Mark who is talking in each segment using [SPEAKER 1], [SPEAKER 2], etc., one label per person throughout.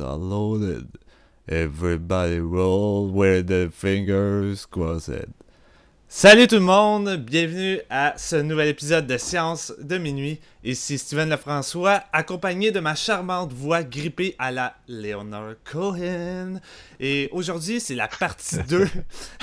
[SPEAKER 1] Are loaded. Everybody roll where the fingers crossed. Salut tout le monde, bienvenue à ce nouvel épisode de Science de minuit. Ici Steven Lefrançois, accompagné de ma charmante voix grippée à la Leonard Cohen. Et aujourd'hui, c'est la partie 2.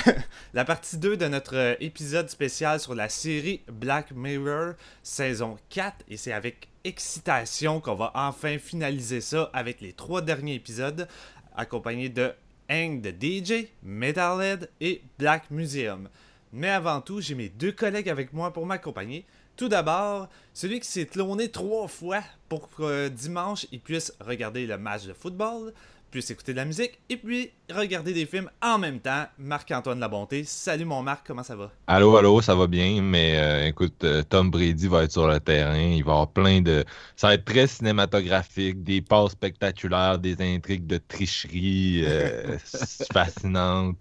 [SPEAKER 1] la partie 2 de notre épisode spécial sur la série Black Mirror, saison 4. Et c'est avec excitation qu'on va enfin finaliser ça avec les trois derniers épisodes, accompagnés de Hang the DJ, Metalhead et Black Museum. Mais avant tout, j'ai mes deux collègues avec moi pour m'accompagner. Tout d'abord, celui qui s'est cloné trois fois pour que dimanche il puisse regarder le match de football, puisse écouter de la musique et puis regarder des films en même temps. Marc-Antoine Labonté. Salut mon Marc, comment ça va?
[SPEAKER 2] Allô, allô, ça va bien, mais euh, écoute, euh, Tom Brady va être sur le terrain. Il va avoir plein de. Ça va être très cinématographique, des passes spectaculaires, des intrigues de tricherie euh, fascinantes.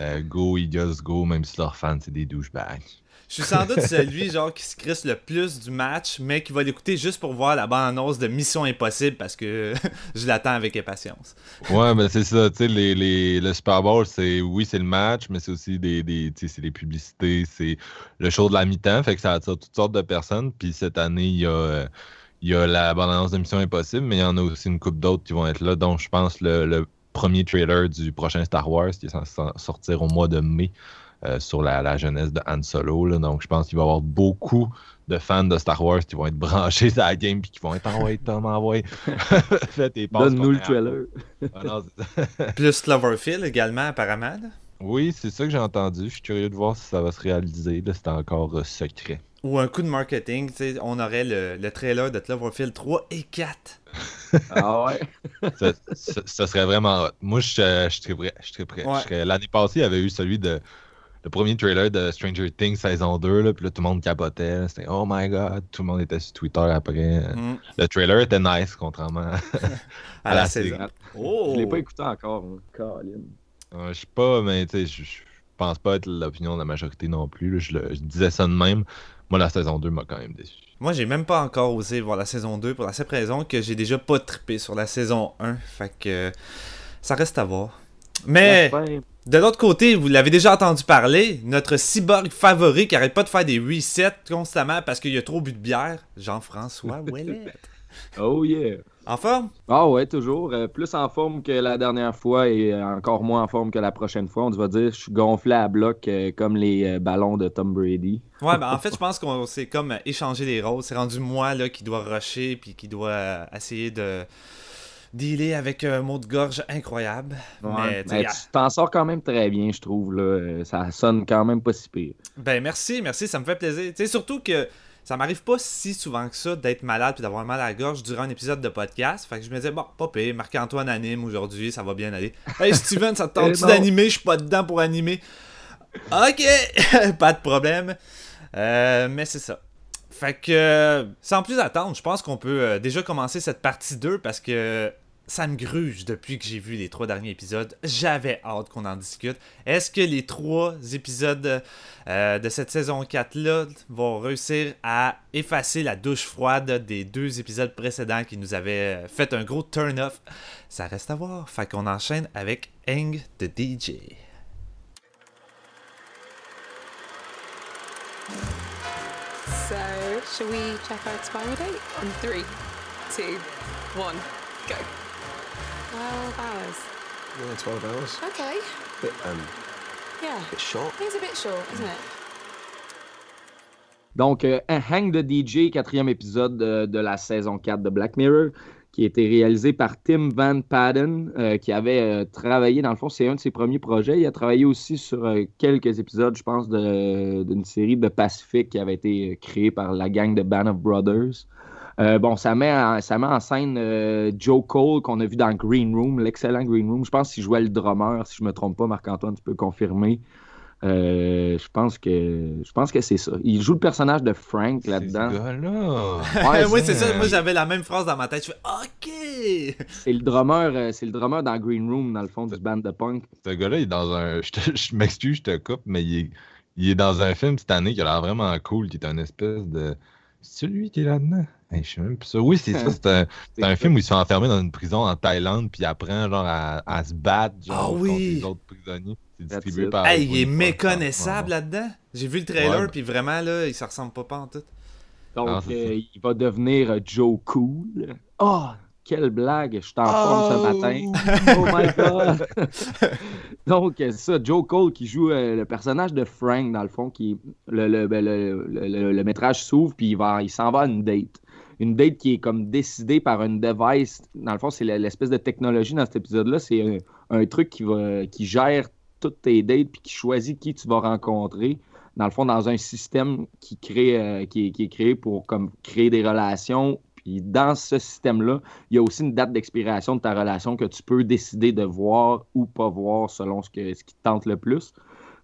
[SPEAKER 2] Euh, go, Eagles, go, même si leurs fans, c'est des douchebags.
[SPEAKER 1] Je suis sans doute celui genre qui se crisse le plus du match, mais qui va l'écouter juste pour voir la bande-annonce de Mission Impossible parce que je l'attends avec impatience.
[SPEAKER 2] Ouais, ben c'est ça, tu sais, les, les, le Super Bowl, c'est oui, c'est le match, mais c'est aussi des, des, c'est des publicités, c'est le show de la mi-temps, fait que ça attire toutes sortes de personnes. Puis cette année, il y a, euh, il y a la bande-annonce de Mission Impossible, mais il y en a aussi une couple d'autres qui vont être là, donc je pense le, le premier trailer du prochain Star Wars qui est censé sortir au mois de mai. Euh, sur la, la, jeunesse de Han Solo. Là. Donc, je pense qu'il va y avoir beaucoup de fans de Star Wars qui vont être branchés sur la game et qui vont être envoyés, Tom, envoyé.
[SPEAKER 3] Donne-nous le trailer.
[SPEAKER 1] Ah, Plus Cloverfield également, apparemment.
[SPEAKER 2] Oui, c'est ça que j'ai entendu. Je suis curieux de voir si ça va se réaliser. C'est encore euh, secret.
[SPEAKER 1] Ou un coup de marketing. On aurait le, le, trailer de Cloverfield 3 et 4.
[SPEAKER 3] ah ouais?
[SPEAKER 2] ça, ça, ça, serait vraiment hot. Moi, je, je, je serais prêt. Je serais prêt. Ouais. L'année passée, il y avait eu celui de le premier trailer de Stranger Things saison 2, là, puis là, tout le monde capotait. C'était Oh my god, tout le monde était sur Twitter après. Mm. Le trailer était nice, contrairement
[SPEAKER 1] à, à la, saison.
[SPEAKER 3] Oh. Je l'ai pas écouté encore,
[SPEAKER 2] Colin. Euh, je sais pas, mais tu sais, je pense pas être l'opinion de la majorité non plus. Je, le, je, disais ça de même. Moi, la saison 2 m'a quand même déçu.
[SPEAKER 1] Moi, j'ai même pas encore osé voir la saison 2 pour la simple raison que j'ai déjà pas trippé sur la saison 1. Fait que ça reste à voir. Mais. De l'autre côté, vous l'avez déjà entendu parler, notre cyborg favori qui arrête pas de faire des resets constamment parce qu'il a trop bu de bière, Jean-François Ouellet.
[SPEAKER 3] oh yeah!
[SPEAKER 1] En forme?
[SPEAKER 3] Ah ouais, toujours. Euh, plus en forme que la dernière fois et encore moins en forme que la prochaine fois. On va dire, je suis gonflé à bloc euh, comme les euh, ballons de Tom Brady.
[SPEAKER 1] Ouais, ben en fait, je pense qu'on s'est comme échangé les rôles. C'est rendu moi là, qui dois rusher puis qui doit essayer de dealer avec un mot de gorge incroyable.
[SPEAKER 3] mais, tu t'en sors quand même très bien, je trouve. Là. Ça sonne quand même pas si pire.
[SPEAKER 1] Ben merci, merci, ça me fait plaisir. sais surtout que ça m'arrive pas si souvent que ça d'être malade et d'avoir mal à la gorge durant un épisode de podcast. Fait que je me disais, bon, pas pire, Marc-Antoine anime aujourd'hui, ça va bien aller. Hey Steven, ça te tente d'animer? Je suis pas dedans pour animer. Ok, pas de problème. Euh, mais c'est ça. Fait que, sans plus attendre, je pense qu'on peut euh, déjà commencer cette partie 2 parce que ça me gruge depuis que j'ai vu les trois derniers épisodes. J'avais hâte qu'on en discute. Est-ce que les trois épisodes euh, de cette saison 4-là vont réussir à effacer la douche froide des deux épisodes précédents qui nous avaient fait un gros turn-off? Ça reste à voir. Fait qu'on enchaîne avec Hang the DJ.
[SPEAKER 4] So, shall we check our expiry date? In three, two, one, go. 12 hours.
[SPEAKER 5] Yeah, 12 hours.
[SPEAKER 4] Okay.
[SPEAKER 5] Bit, um,
[SPEAKER 4] yeah.
[SPEAKER 5] Bit short.
[SPEAKER 4] It is a bit short, isn't it?
[SPEAKER 3] Donc, euh, Hang the DJ, quatrième épisode de, de la saison 4 de Black Mirror, qui a été réalisé par Tim Van Patten, euh, qui avait euh, travaillé, dans le fond, c'est un de ses premiers projets. Il a travaillé aussi sur euh, quelques épisodes, je pense, de- d'une série de Pacific qui avait été euh, créée par la gang de Band of Brothers. Euh, bon, ça met, en, ça met en scène euh, Joe Cole, qu'on a vu dans Green Room, l'excellent Green Room. Je pense qu'il jouait le drummer, si je me trompe pas, Marc-Antoine, tu peux confirmer. Euh, je pense que je pense que c'est ça. Il joue le personnage de Frank
[SPEAKER 2] C'est
[SPEAKER 3] là-dedans.
[SPEAKER 2] ce.
[SPEAKER 3] Ouais,
[SPEAKER 1] Moi,
[SPEAKER 3] c'est-
[SPEAKER 1] ça. Moi, j'avais la même phrase dans ma tête. Je fais OK!
[SPEAKER 3] C'est le drummer, c'est le drummer dans Green Room, dans le fond, du band de punk.
[SPEAKER 2] Ce gars-là, il est dans un. Je, te- je m'excuse, je te coupe, mais il est, il est dans un film cette année qui a l'air vraiment cool, qui est un espèce de. C'est celui qui est là-dedans? Hey, je sais même plus ça. Oui, c'est ça. C'est un, c'est un film où il se fait enfermer dans une prison en Thaïlande, puis il apprend genre à, à se battre genre,
[SPEAKER 1] Ah
[SPEAKER 2] contre les autres prisonniers. C'est
[SPEAKER 3] That's
[SPEAKER 2] distribué
[SPEAKER 3] it.
[SPEAKER 2] par.
[SPEAKER 1] Hey, il est méconnaissable là-dedans. J'ai vu le trailer,
[SPEAKER 2] Ouais.
[SPEAKER 1] puis vraiment, là, il se ressemble pas, pas en tout.
[SPEAKER 3] Donc,
[SPEAKER 2] Ah,
[SPEAKER 3] euh, il va devenir euh, Joe Cool. Oh, quelle blague! Je suis en forme ce matin. Oh my God! Donc, euh, c'est ça, Joe Cole qui joue euh, le personnage de Frank, dans le fond, qui le, le, ben, le, le- le- le métrage s'ouvre, puis il, va, il s'en va à une date. Une date qui est comme décidée par une device. Dans le fond, c'est le- l'espèce de technologie dans cet épisode-là. C'est un, un truc qui, va, qui gère toutes tes dates, puis qui choisit qui tu vas rencontrer. Dans le fond, dans un système qui, crée, euh, qui, est, qui est créé pour comme, créer des relations. Puis dans ce système-là, il y a aussi une date d'expiration de ta relation que tu peux décider de voir ou pas voir selon ce, que, ce qui te tente le plus.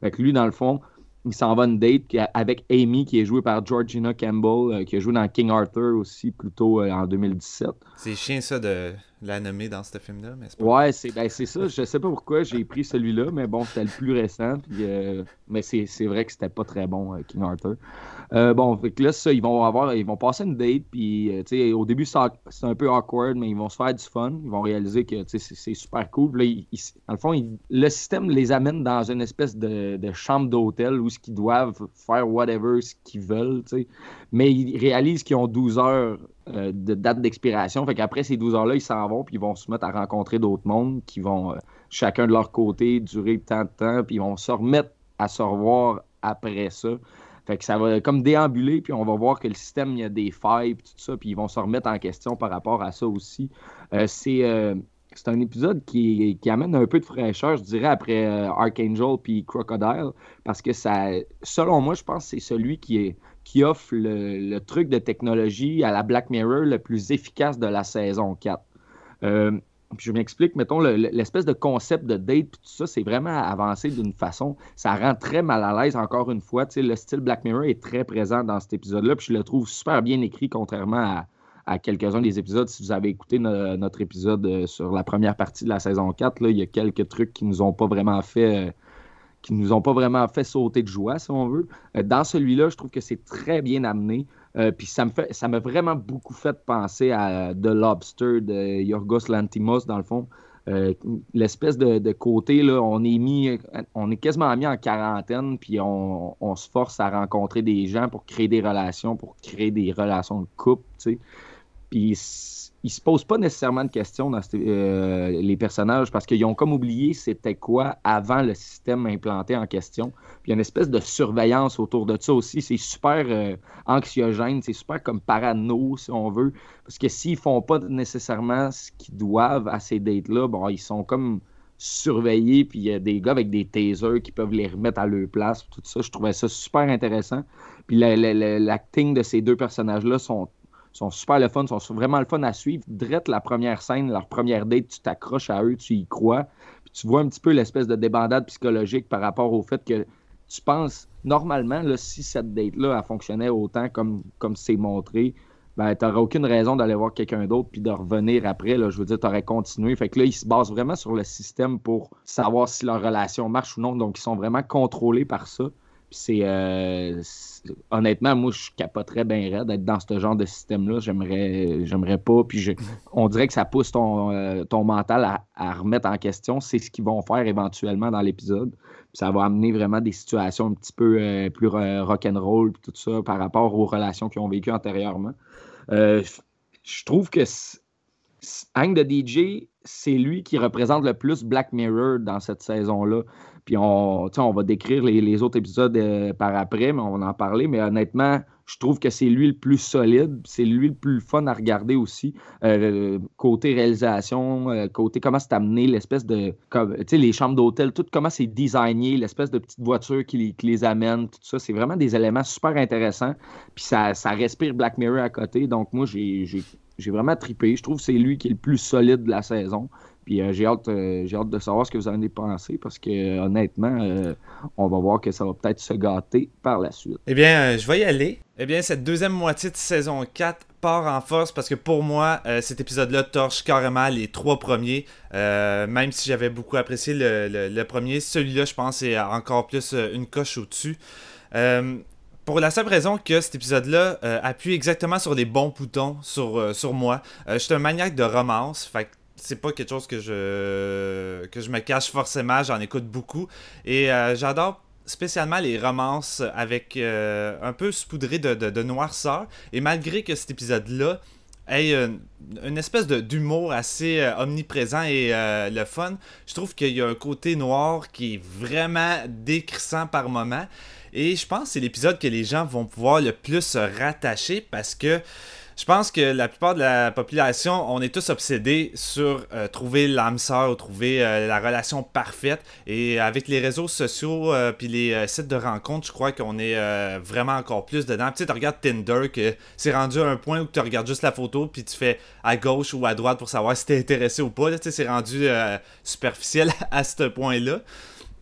[SPEAKER 3] Fait que lui, dans le fond, il s'en va une date avec Amy, qui est jouée par Georgina Campbell, euh, qui a joué dans King Arthur aussi, plutôt euh, en 2017.
[SPEAKER 1] C'est chiant, ça, de la nommer dans ce film-là, mais c'est pas...
[SPEAKER 3] Ouais, c'est ben, c'est ça. Je sais pas pourquoi j'ai pris celui-là, mais bon, c'était le plus récent. puis, euh, mais c'est vrai que c'était pas très bon, euh, King Arthur. Euh, bon, fait que là, ça, ils vont avoir, ils vont passer une date, puis euh, au début, c'est un peu awkward, mais ils vont se faire du fun. Ils vont réaliser que c'est super cool. Là, dans le fond, le système les amène dans une espèce de, de chambre d'hôtel où ce qu'ils doivent faire whatever ce qu'ils veulent. Mais ils réalisent qu'ils ont 12 heures de date d'expiration. Fait qu'après ces 12 heures-là, ils s'en vont, puis ils vont se mettre à rencontrer d'autres mondes qui vont, chacun de leur côté, durer tant de temps, puis ils vont se remettre à se revoir après ça. Fait que ça va comme déambuler, puis on va voir que le système, il y a des failles, tout ça, puis ils vont se remettre en question par rapport à ça aussi. Euh, c'est euh, c'est un épisode qui, qui amène un peu de fraîcheur, je dirais, après euh, Archangel puis Crocodile, parce que ça, selon moi, je pense que c'est celui qui, est, qui offre le, le truc de technologie à la Black Mirror le plus efficace de la saison 4. Puis je m'explique, mettons, le- le- l'espèce de concept de date, puis tout ça, c'est vraiment avancé d'une façon. Ça rend très mal à l'aise, encore une fois. Tu sais, le style Black Mirror est très présent dans cet épisode-là, puis je le trouve super bien écrit, contrairement à, quelques-uns des épisodes. Si vous avez écouté no- notre épisode euh, sur la première partie de la saison 4, là, il y a quelques trucs qui nous ont pas vraiment fait. euh, qui nous ont pas vraiment fait sauter de joie, si on veut. Euh, dans celui-là, je trouve que c'est très bien amené. Euh, puis ça me fait, ça m'a vraiment beaucoup fait penser à The Lobster de Yorgos Lantimos, dans le fond. Euh, L'espèce de, de côté, là, on est mis, on est quasiment mis en quarantaine, puis on, on se force à rencontrer des gens pour créer des relations, pour créer des relations de couple, tu sais. Puis ils se posent pas nécessairement de questions dans euh, les personnages parce qu'ils ont comme oublié c'était quoi avant le système implanté en question. Puis il y a une espèce de surveillance autour de ça aussi. C'est super euh, anxiogène, c'est super comme parano si on veut. Parce que s'ils font pas nécessairement ce qu'ils doivent à ces dates-là, bon, ils sont comme surveillés, puis il y a des gars avec des tasers qui peuvent les remettre à leur place, tout ça. Je trouvais ça super intéressant. Puis la- la- la- l'acting de ces deux personnages-là sont sont super le fun, sont vraiment le fun à suivre. Drette la première scène, leur première date, tu t'accroches à eux, tu y crois. Puis tu vois un petit peu l'espèce de débandade psychologique par rapport au fait que tu penses, normalement, là, si cette date-là fonctionnait autant comme comme c'est montré, ben, tu n'aurais aucune raison d'aller voir quelqu'un d'autre puis de revenir après. Là, je veux dire, tu aurais continué. Fait que là, ils se basent vraiment sur le système pour savoir si leur relation marche ou non. Donc, ils sont vraiment contrôlés par ça. Euh, c'est- honnêtement, moi, je capoterais bien raide d'être dans ce genre de système-là. J'aimerais, j'aimerais pas. Puis on dirait que ça pousse ton, euh, ton mental à, remettre en question. C'est ce qu'ils vont faire éventuellement dans l'épisode. Ça va amener vraiment des situations un petit peu euh, plus ro- rock'n'roll puis tout ça par rapport aux relations qu'ils ont vécues antérieurement. Je trouve que Hank the DJ, c'est lui qui représente le plus Black Mirror dans cette saison-là. Puis on, va décrire les, autres épisodes euh, par après, mais on va en parler. Mais honnêtement, je trouve que c'est lui le plus solide, c'est lui le plus fun à regarder aussi. Euh, côté réalisation, euh, côté comment c'est amené, l'espèce de. Tu sais, les chambres d'hôtel, tout comment c'est designé, l'espèce de petite voiture qui, les- amène, tout ça. C'est vraiment des éléments super intéressants. Puis ça, respire Black Mirror à côté. Donc moi, j'ai vraiment trippé. Je trouve que c'est lui qui est le plus solide de la saison. Puis euh, j'ai hâte, euh, hâte de savoir ce que vous en avez pensé parce que euh, honnêtement, on va voir que ça va peut-être se gâter par la suite.
[SPEAKER 1] Eh bien, je vais y aller. Eh bien, cette deuxième moitié de saison 4 part en force parce que pour moi, cet épisode-là torche carrément les trois premiers. Même si j'avais beaucoup apprécié le, le- premier, celui-là, je pense, est encore plus une coche au-dessus. Pour la simple raison que cet épisode-là appuie exactement sur les bons boutons sur, sur moi. Je suis un maniaque de romance, fait que c'est pas quelque chose que je que je me cache forcément, j'en écoute beaucoup. Et euh, j'adore spécialement les romances avec euh, un peu saupoudré de, noirceur. Et malgré que cet épisode-là ait une, espèce d'humour assez euh, omniprésent et le fun, je trouve qu'il y a un côté noir qui est vraiment décrissant par moment. Et je pense que c'est l'épisode que les gens vont pouvoir le plus se rattacher parce que je pense que la plupart de la population, on est tous obsédés sur euh, trouver l'âme sœur ou trouver euh, la relation parfaite. Et avec les réseaux sociaux euh, puis les euh, sites de rencontres, je crois qu'on est vraiment encore plus dedans. Tu sais, tu regardes Tinder, que c'est rendu à un point où tu regardes juste la photo puis tu fais à gauche ou à droite pour savoir si t'es intéressé ou pas. Tu sais, c'est rendu superficiel à ce point-là.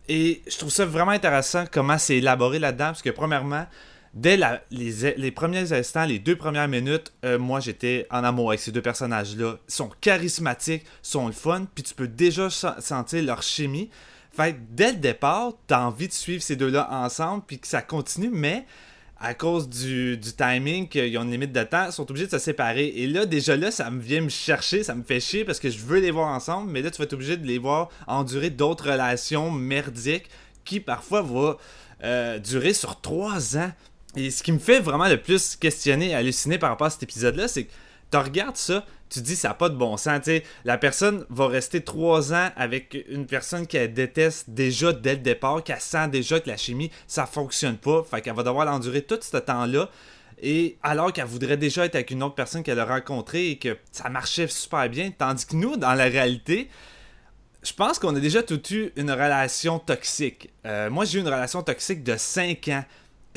[SPEAKER 1] Et je trouve ça vraiment intéressant comment c'est élaboré là-dedans, parce que premièrement, dès les, premiers instants, les deux premières minutes, euh, moi j'étais en amour avec ces deux personnages-là. Ils sont charismatiques, sont le fun, puis tu peux déjà sen- sentir leur chimie. Fait que dès le départ, t'as envie de suivre ces deux-là ensemble, puis que ça continue, mais à cause du, du timing, qu'ils ont une limite de temps, ils sont obligés de se séparer. Et là, déjà là, ça me vient me chercher, ça me fait chier parce que je veux les voir ensemble, mais là, tu vas être obligé de les voir endurer d'autres relations merdiques qui parfois vont euh, durer sur trois ans. Et ce qui me fait vraiment le plus questionner halluciner par rapport à cet épisode-là, c'est que tu regardes ça, tu dis ça n'a pas de bon sens. tu sais. la personne va rester trois ans avec une personne qu'elle déteste déjà dès le départ, qu'elle sent déjà que la chimie, ça fonctionne pas. Fait qu'elle va devoir l'endurer tout ce temps-là. Et alors qu'elle voudrait déjà être avec une autre personne qu'elle a rencontrée et que ça marchait super bien. Tandis que nous, dans la réalité, je pense qu'on a déjà tout eu une relation toxique. Euh, moi, j'ai eu une relation toxique de 5 ans.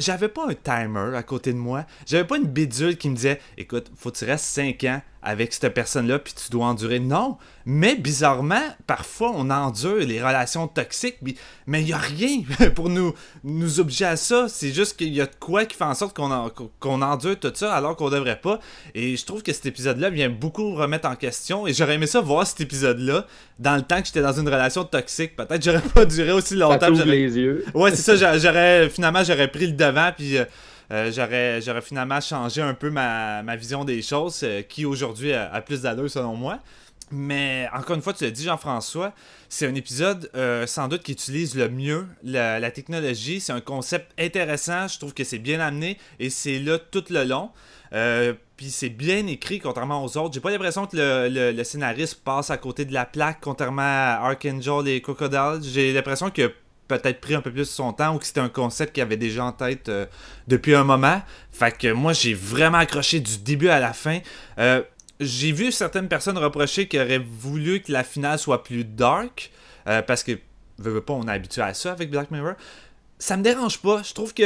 [SPEAKER 1] J'avais pas un timer à côté de moi. J'avais pas une bidule qui me disait Écoute, faut que tu restes 5 ans avec cette personne-là, puis tu dois endurer. Non. Mais bizarrement, parfois, on endure les relations toxiques, mais il n'y a rien pour nous, nous obliger à ça. C'est juste qu'il y a de quoi qui fait en sorte qu'on en- qu'on endure tout ça alors qu'on devrait pas. Et je trouve que cet épisode-là vient beaucoup remettre en question. Et j'aurais aimé ça voir cet épisode-là dans le temps que j'étais dans une relation toxique. Peut-être j'aurais pas duré aussi
[SPEAKER 3] Ça
[SPEAKER 1] longtemps. j'aurais-
[SPEAKER 3] les yeux.
[SPEAKER 1] Ouais, c'est ça. j'a- J'aurais finalement j'aurais pris le devant puis euh, euh, j'aurais finalement changé un peu ma, ma vision des choses euh, qui aujourd'hui a, plus d'allure selon moi. Mais encore une fois, tu l'as dit Jean-François, c'est un épisode euh, sans doute qui utilise le mieux la, technologie. C'est un concept intéressant. Je trouve que c'est bien amené et c'est là tout le long. Puis c'est bien écrit contrairement aux autres. J'ai pas l'impression que le, le- le scénariste passe à côté de la plaque contrairement à Archangel et Crocodile. J'ai l'impression a peut-être pris un peu plus son temps ou que c'était un concept qu'il avait déjà en tête euh, depuis un moment. Fait que moi j'ai vraiment accroché du début à la fin. Euh, j'ai vu certaines personnes reprocher qu'ils auraient voulu que la finale soit plus dark euh, parce que veux, pas on est habitué à ça avec Black Mirror ça me dérange pas. Je trouve que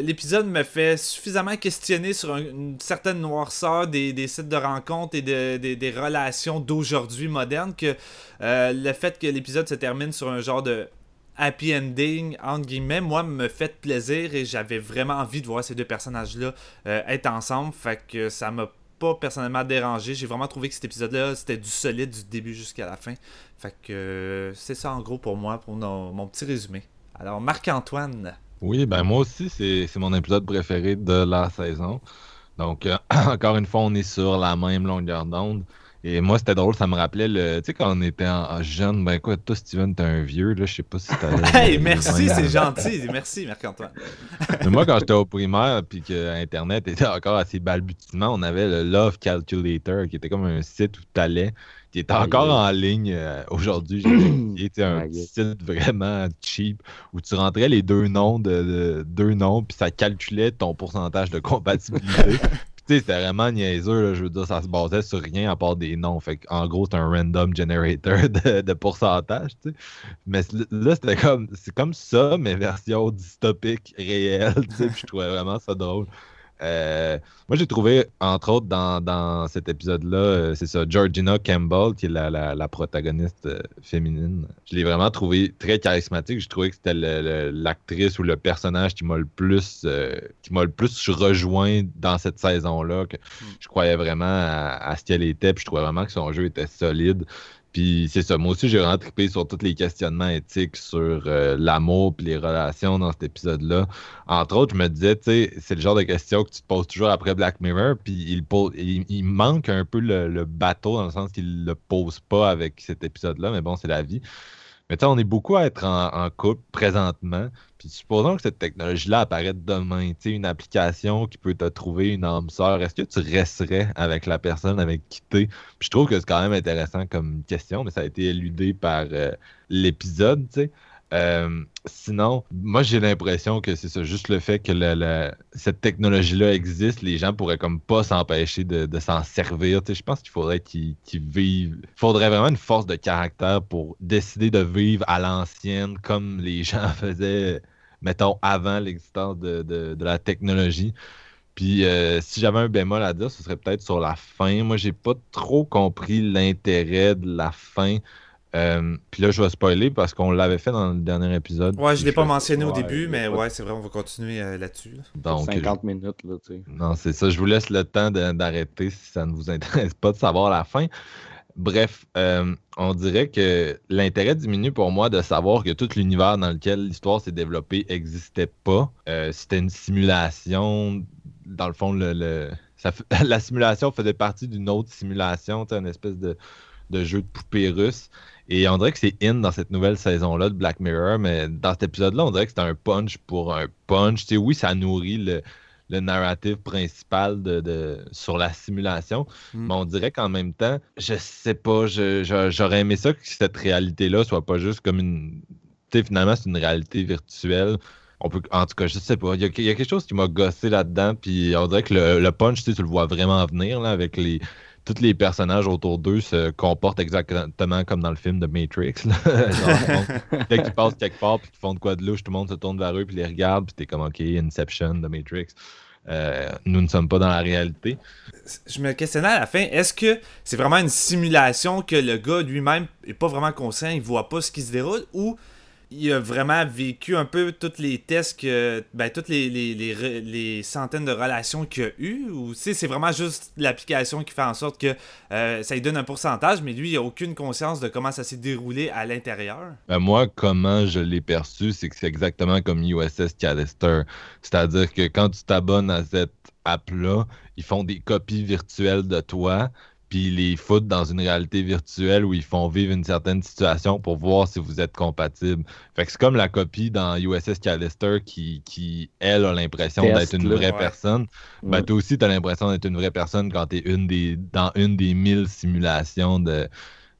[SPEAKER 1] l'épisode me fait suffisamment questionner sur un- une certaine noirceur des, des sites de rencontres et de- des- des relations d'aujourd'hui modernes que le fait que l'épisode se termine sur un genre de happy ending, entre guillemets, moi, me fait plaisir et j'avais vraiment envie de voir ces deux personnages-là euh, être ensemble. Fait que ça m'a pas personnellement dérangé. J'ai vraiment trouvé que cet épisode-là, c'était du solide du début jusqu'à la fin. Fait que euh, c'est ça en gros pour moi, pour mon petit résumé. Alors, Marc-Antoine.
[SPEAKER 2] Oui, ben moi aussi, c'est c'est mon épisode préféré de la saison. Donc, euh, encore une fois, on est sur la même longueur d'onde. Et moi, c'était drôle, ça me rappelait le. Tu sais, quand on était en, en jeune, ben quoi, toi, Steven, t'es un vieux, là, je sais pas si t'as.
[SPEAKER 1] Hey, merci, c'est gentil. Merci, Marc-Antoine.
[SPEAKER 2] Mais moi, quand j'étais au primaire, puis que Internet était encore assez balbutiement, on avait le Love Calculator, qui était comme un site où t'allais, qui était encore en ligne euh, aujourd'hui. Sais, un site vraiment cheap où tu rentrais les deux noms de, de- deux noms, puis ça calculait ton pourcentage de compatibilité. C'était vraiment niaiseux, je veux dire, ça se basait sur rien à part des noms. Fait en gros, c'est un random generator de, pourcentage. Mais là, c'était comme, c'est comme ça, mais version dystopique, réelle, je trouvais vraiment ça drôle. Euh, moi, j'ai trouvé, entre autres, dans, dans cet épisode-là, euh, c'est ça, Georgina Campbell, qui est la, la- la protagoniste euh, féminine. Je l'ai vraiment trouvé très charismatique. Je trouvais que c'était l'actrice ou le personnage qui m'a le plus qui m'a le plus rejoint dans cette saison-là. que Je croyais vraiment à, à ce qu'elle était, puis je trouvais vraiment que son jeu était solide. Puis c'est ça, moi aussi j'ai vraiment trippé sur tous les questionnements éthiques sur euh, l'amour puis les relations dans cet épisode-là. Entre autres, je me disais, tu sais, c'est le genre de questions que tu te poses toujours après Black Mirror, puis il, manque un peu le, bateau dans le sens qu'il le pose pas avec cet épisode-là, mais bon, c'est la vie. Mais tu sais, on est beaucoup à être en couple présentement, puis supposons que cette technologie-là apparaît demain, tu sais, une application qui peut te trouver une âme sœur, est-ce que tu resterais avec la personne avec qui t'es? Puis je trouve que c'est quand même intéressant comme question, mais ça a été éludé par euh, l'épisode, tu sais. Euh, sinon, moi j'ai l'impression que c'est ça, juste le fait que cette technologie-là existe, les gens pourraient comme pas s'empêcher de, s'en servir. Je pense qu'il faudrait qu'ils vivent. Il faudrait vraiment une force de caractère pour décider de vivre à l'ancienne comme les gens faisaient, mettons, avant l'existence de la technologie. Puis euh, si j'avais un bémol à dire, ce serait peut-être sur la fin. Moi, j'ai pas trop compris l'intérêt de la fin. Euh, puis là, je vais spoiler parce qu'on l'avait fait dans le dernier épisode.
[SPEAKER 1] Ouais, je
[SPEAKER 2] Puis
[SPEAKER 1] l'ai pas mentionné au début, mais
[SPEAKER 3] ouais.
[SPEAKER 1] ouais, c'est vrai, on va continuer euh, là-dessus. là.
[SPEAKER 2] Donc,
[SPEAKER 3] 50 minutes, là, tu sais.
[SPEAKER 2] non, c'est ça. Je vous laisse le temps d'arrêter si ça ne vous intéresse pas de savoir la fin. Bref, euh, on dirait que l'intérêt diminue pour moi de savoir que tout l'univers dans lequel l'histoire s'est développée n'existait pas. Euh, C'était une simulation. Dans le fond, le, le- ça f- la simulation faisait partie d'une autre simulation, une espèce de, de jeu de poupée russe. Et on dirait que c'est in dans cette nouvelle saison-là de Black Mirror, mais dans cet épisode-là, on dirait que c'est un punch pour un punch. Oui, ça nourrit le, le narrative principal de, de- sur la simulation,
[SPEAKER 1] Mm.
[SPEAKER 2] mais on dirait qu'en même temps, je sais pas, j'aurais aimé ça que cette réalité-là soit pas juste comme une. Tu sais, finalement, c'est une réalité virtuelle. On peut, en tout cas, je sais pas. Il y y a quelque chose qui m'a gossé là-dedans, puis on dirait que le, le punch, tu le vois vraiment venir, là, avec les. Tous les personnages autour d'eux se comportent exactement comme dans le film de Matrix. là. Genre, bon, dès quelque part puis qu'ils font de quoi de louche, tout le monde se tourne vers eux puis les regarde, puis t'es comme OK, Inception de Matrix. Euh, nous ne sommes pas dans la réalité.
[SPEAKER 1] Je me questionnais à la fin, est-ce que c'est vraiment une simulation que le gars lui-même est pas vraiment conscient, il voit pas ce qui se déroule, ou il a vraiment vécu un peu tous les tests que. Ben, toutes les, centaines de relations qu'il a eues, ou c'est vraiment juste l'application qui fait en sorte que euh, ça lui donne un pourcentage, mais lui, il a aucune conscience de comment ça s'est déroulé à l'intérieur.
[SPEAKER 2] Ben, moi, comment je l'ai perçu, c'est que c'est exactement comme USS Callister. C'est-à-dire que quand tu t'abonnes à cette app-là, ils font des copies virtuelles de toi, puis les foutent dans une réalité virtuelle où ils font vivre une certaine situation pour voir si vous êtes compatible. Fait que c'est comme la copie dans USS Callister qui, qui elle, a l'impression d'être une vraie
[SPEAKER 1] Ouais.
[SPEAKER 2] personne. Ben,
[SPEAKER 3] Ouais.
[SPEAKER 2] toi aussi, tu as l'impression d'être une vraie personne quand tu es une des, dans une des mille simulations de,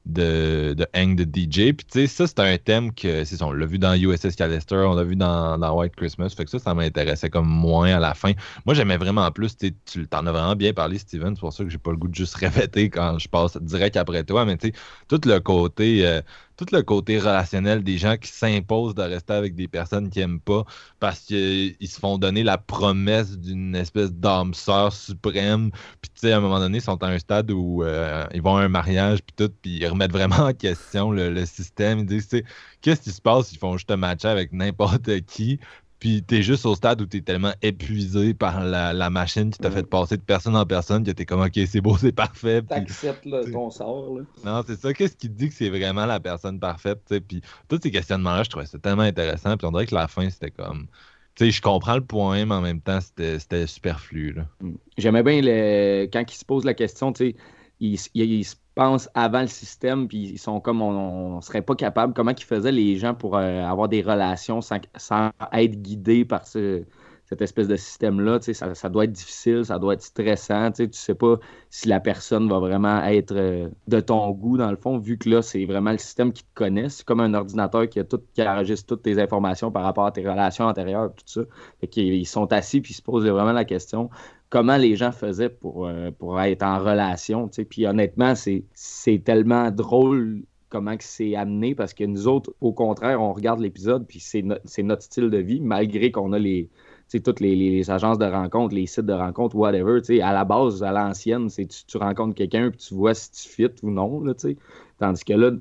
[SPEAKER 2] de, de Hang the DJ. Puis, tu sais, ça, c'est un thème que, c'est ça, on l'a vu dans USS Callister, on l'a vu dans, White Christmas. Fait que ça, ça m'intéressait comme moins à la fin. Moi, j'aimais vraiment plus, tu t'en as vraiment bien parlé, Steven. C'est pour ça que j'ai pas le goût de juste répéter quand je passe direct après toi. Mais, tu sais, tout le côté. euh, tout le côté relationnel des gens qui s'imposent de rester avec des personnes qu'ils n'aiment pas parce qu'ils se font donner la promesse d'une espèce d'âme sœur suprême. Puis, tu sais, à un moment donné, ils sont à un stade où euh, ils vont à un mariage, puis tout, puis ils remettent vraiment en question le, système. Ils disent, tu sais, qu'est-ce qui se passe? Ils font juste un match avec n'importe qui. Puis t'es juste au stade où t'es tellement épuisé par la, la machine qui t'a
[SPEAKER 3] Mm.
[SPEAKER 2] fait passer de personne en personne que t'es comme ok c'est beau, c'est parfait.
[SPEAKER 3] T'acceptes ton sort. Là.
[SPEAKER 2] non, c'est ça. Qu'est-ce qui te dit que c'est vraiment la personne parfaite, tu sais? Puis tous ces questionnements-là, je trouvais ça tellement intéressant. Puis on dirait que la fin, c'était comme. Tu sais, je comprends le point, mais en même temps, c'était superflu.
[SPEAKER 3] Mm. J'aimais bien le... quand il se pose la question, tu sais, il, il- il avant le système, puis ils sont comme on, on serait pas capable. Comment ils faisaient les gens pour euh, avoir des relations sans, sans être guidés par ce, cette espèce de système-là? Ça, ça doit être difficile, ça doit être stressant. Tu sais pas si la personne va vraiment être euh, de ton goût, dans le fond, vu que là, c'est vraiment le système qui te connaît. C'est comme un ordinateur qui, a tout, qui enregistre toutes tes informations par rapport à tes relations antérieures, tout ça. Fait qu'ils sont assis puis ils se posent vraiment la question comment les gens faisaient pour, euh, être en relation. Puis honnêtement, c'est tellement drôle comment c'est amené parce que nous autres, au contraire, on regarde l'épisode puis c'est notre style de vie, malgré qu'on a les, toutes les, agences de rencontres, les sites de rencontres, whatever. À la base, à l'ancienne, c'est tu, tu rencontres quelqu'un puis tu vois si tu fit ou non. Là, Tandis que là,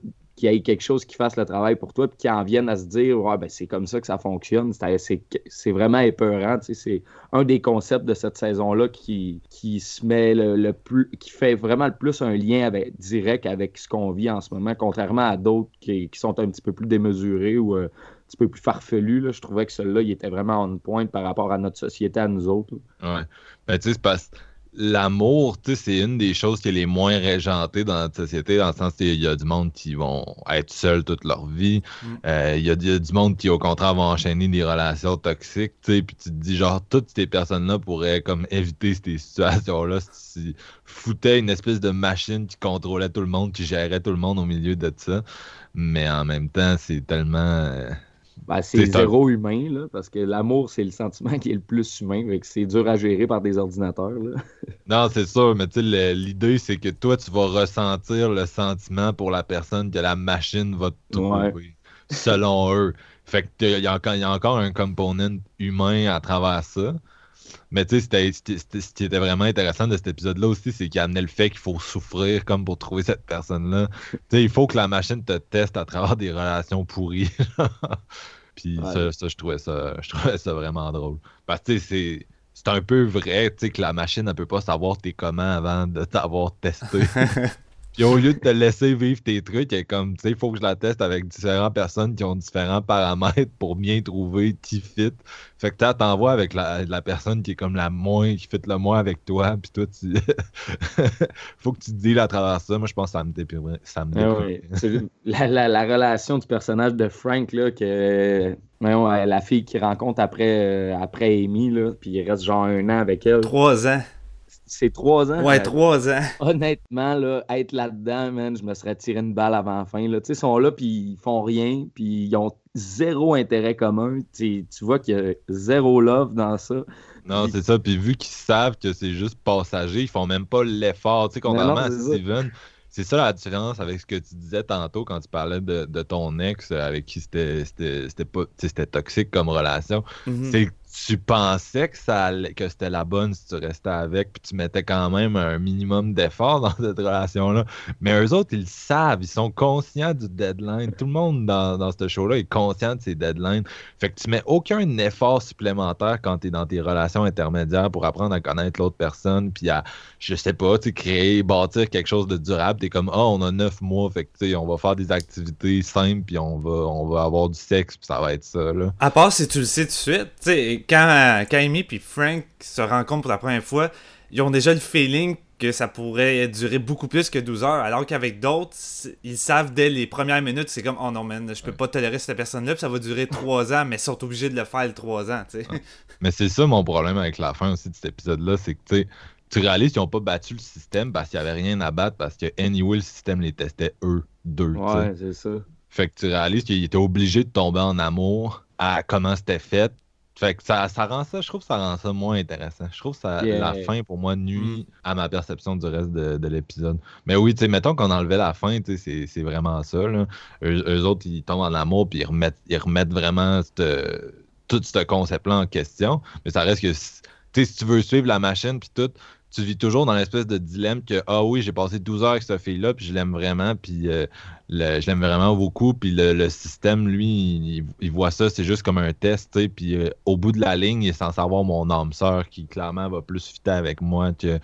[SPEAKER 3] qu'il y ait quelque chose qui fasse le travail pour toi, puis qui en vienne à se dire ouais, ben, c'est comme ça que ça fonctionne. C'est vraiment épeurant. C'est un des concepts de cette saison-là qui, qui se met le, plus qui fait vraiment le plus un lien avec, direct avec ce qu'on vit en ce moment, contrairement à d'autres qui, sont un petit peu plus démesurés ou euh, un petit peu plus farfelus. Là. Je trouvais que celui-là, il était vraiment en pointe par rapport à notre société, à nous autres.
[SPEAKER 2] Ouais. Ben, tu sais, c'est parce l'amour, c'est une des choses qui est les moins régentées dans notre société, dans le sens qu'il y a du monde qui vont être seuls toute leur vie. Mm. Euh, il y, a du monde qui, au contraire, vont enchaîner des relations toxiques. Puis tu te dis, genre, toutes ces personnes-là pourraient comme éviter ces situations-là si foutaient une espèce de machine qui contrôlait tout le monde, qui gérait tout le monde au milieu de ça. Mais en même temps, c'est tellement.
[SPEAKER 3] Ben, c'est zéro humain, là, parce que l'amour, c'est le sentiment qui est le plus humain. C'est dur à gérer par des ordinateurs. Là.
[SPEAKER 2] non, c'est sûr, mais l'idée, c'est que toi, tu vas ressentir le sentiment pour la personne que la machine va te trouver, selon eux. Fait que il y, a encore un component humain à travers ça. Mais tu sais, ce qui était vraiment intéressant de cet épisode-là aussi, c'est qu'il amenait le fait qu'il faut souffrir comme pour trouver cette personne-là. tu sais, il faut que la machine te teste à travers des relations pourries. Puis ça, je, trouvais ça, je trouvais ça vraiment drôle. Parce que c'est c'est un peu vrai, tu sais, que la machine ne peut pas savoir t'es comment avant de t'avoir testé. Puis au lieu de te laisser vivre tes trucs, est comme, tu sais, il faut que je la teste avec différentes personnes qui ont différents paramètres pour bien trouver qui fit. Fait que tu t'envoies avec la, la, personne qui est comme la moins, qui fit le moins avec toi, puis toi, tu. faut que tu te dises à travers ça. Moi, je pense que ça me déprime. Ça me
[SPEAKER 3] ah la, la, la, relation du personnage de Frank, là, que. la fille qui rencontre après, euh, après Amy, là, puis il reste genre un an avec elle.
[SPEAKER 1] Trois ans
[SPEAKER 3] c'est trois ans.
[SPEAKER 1] Ouais, trois ans.
[SPEAKER 3] Honnêtement, là, être là-dedans, man, je me serais tiré une balle avant la fin. Là. Ils sont là, puis ils font rien, puis ils ont zéro intérêt commun. tu vois qu'il y a zéro love dans ça.
[SPEAKER 2] Non, c'est ça. Puis vu qu'ils savent que c'est juste passager, ils font même pas l'effort. Tu sais, contrairement à Steven, c'est ça la différence avec ce que tu disais tantôt quand tu parlais de, ton ex avec qui c'était toxique comme relation. Mm-hmm. C'est tu pensais que ça que c'était la bonne si tu restais avec, puis tu mettais quand même un minimum d'effort dans cette relation-là. Mais eux autres, ils le savent, ils sont conscients du deadline. Tout le monde dans, dans ce show-là est conscient de ces deadlines. Fait que tu mets aucun effort supplémentaire quand tu es dans tes relations intermédiaires pour apprendre à connaître l'autre personne, puis à, je sais pas, tu créer, bâtir quelque chose de durable. Tu es comme, oh, on a neuf mois, fait que tu sais, on va faire des activités simples, puis on va, on va avoir du sexe, puis ça va être ça. Là.
[SPEAKER 1] À part si tu le sais tout de suite, tu sais quand, Amy et Frank se rencontrent pour la première fois, ils ont déjà le feeling que ça pourrait durer beaucoup plus que 12 heures, alors qu'avec d'autres, ils savent dès les premières minutes, c'est comme oh non man, je peux pas tolérer cette personne-là, puis ça va durer 3 ans, mais ils sont obligés de le faire le 3 ans, tu sais.
[SPEAKER 2] Mais c'est ça mon problème avec la fin aussi de cet épisode-là, c'est que tu tu réalises qu'ils n'ont pas battu le système parce qu'il n'y avait rien à battre, parce que anyway, le système les testait eux deux.
[SPEAKER 3] Ouais, c'est ça.
[SPEAKER 2] Fait que tu réalises qu'ils étaient obligés de tomber en amour à comment c'était fait, fait que ça, ça rend ça, je trouve que ça rend ça moins intéressant. Je trouve que ça, la fin, pour moi, nuit mm. à ma perception du reste de, l'épisode. Mais oui, tu sais, mettons qu'on enlevait la fin, c'est vraiment ça. Là. Eux, autres, ils tombent en amour, puis ils remettent, ils remettent vraiment tout ce concept-là en question. Mais ça reste que, tu sais, si tu veux suivre la machine, puis tout, tu vis toujours dans l'espèce de dilemme que ah oui, j'ai passé 12 heures avec cette fille-là, puis je l'aime vraiment, puis euh, je l'aime vraiment beaucoup, puis le, système, lui, il, voit ça, c'est juste comme un test, puis euh, au bout de la ligne, il est censé avoir mon âme sœur qui clairement va plus fitter avec moi que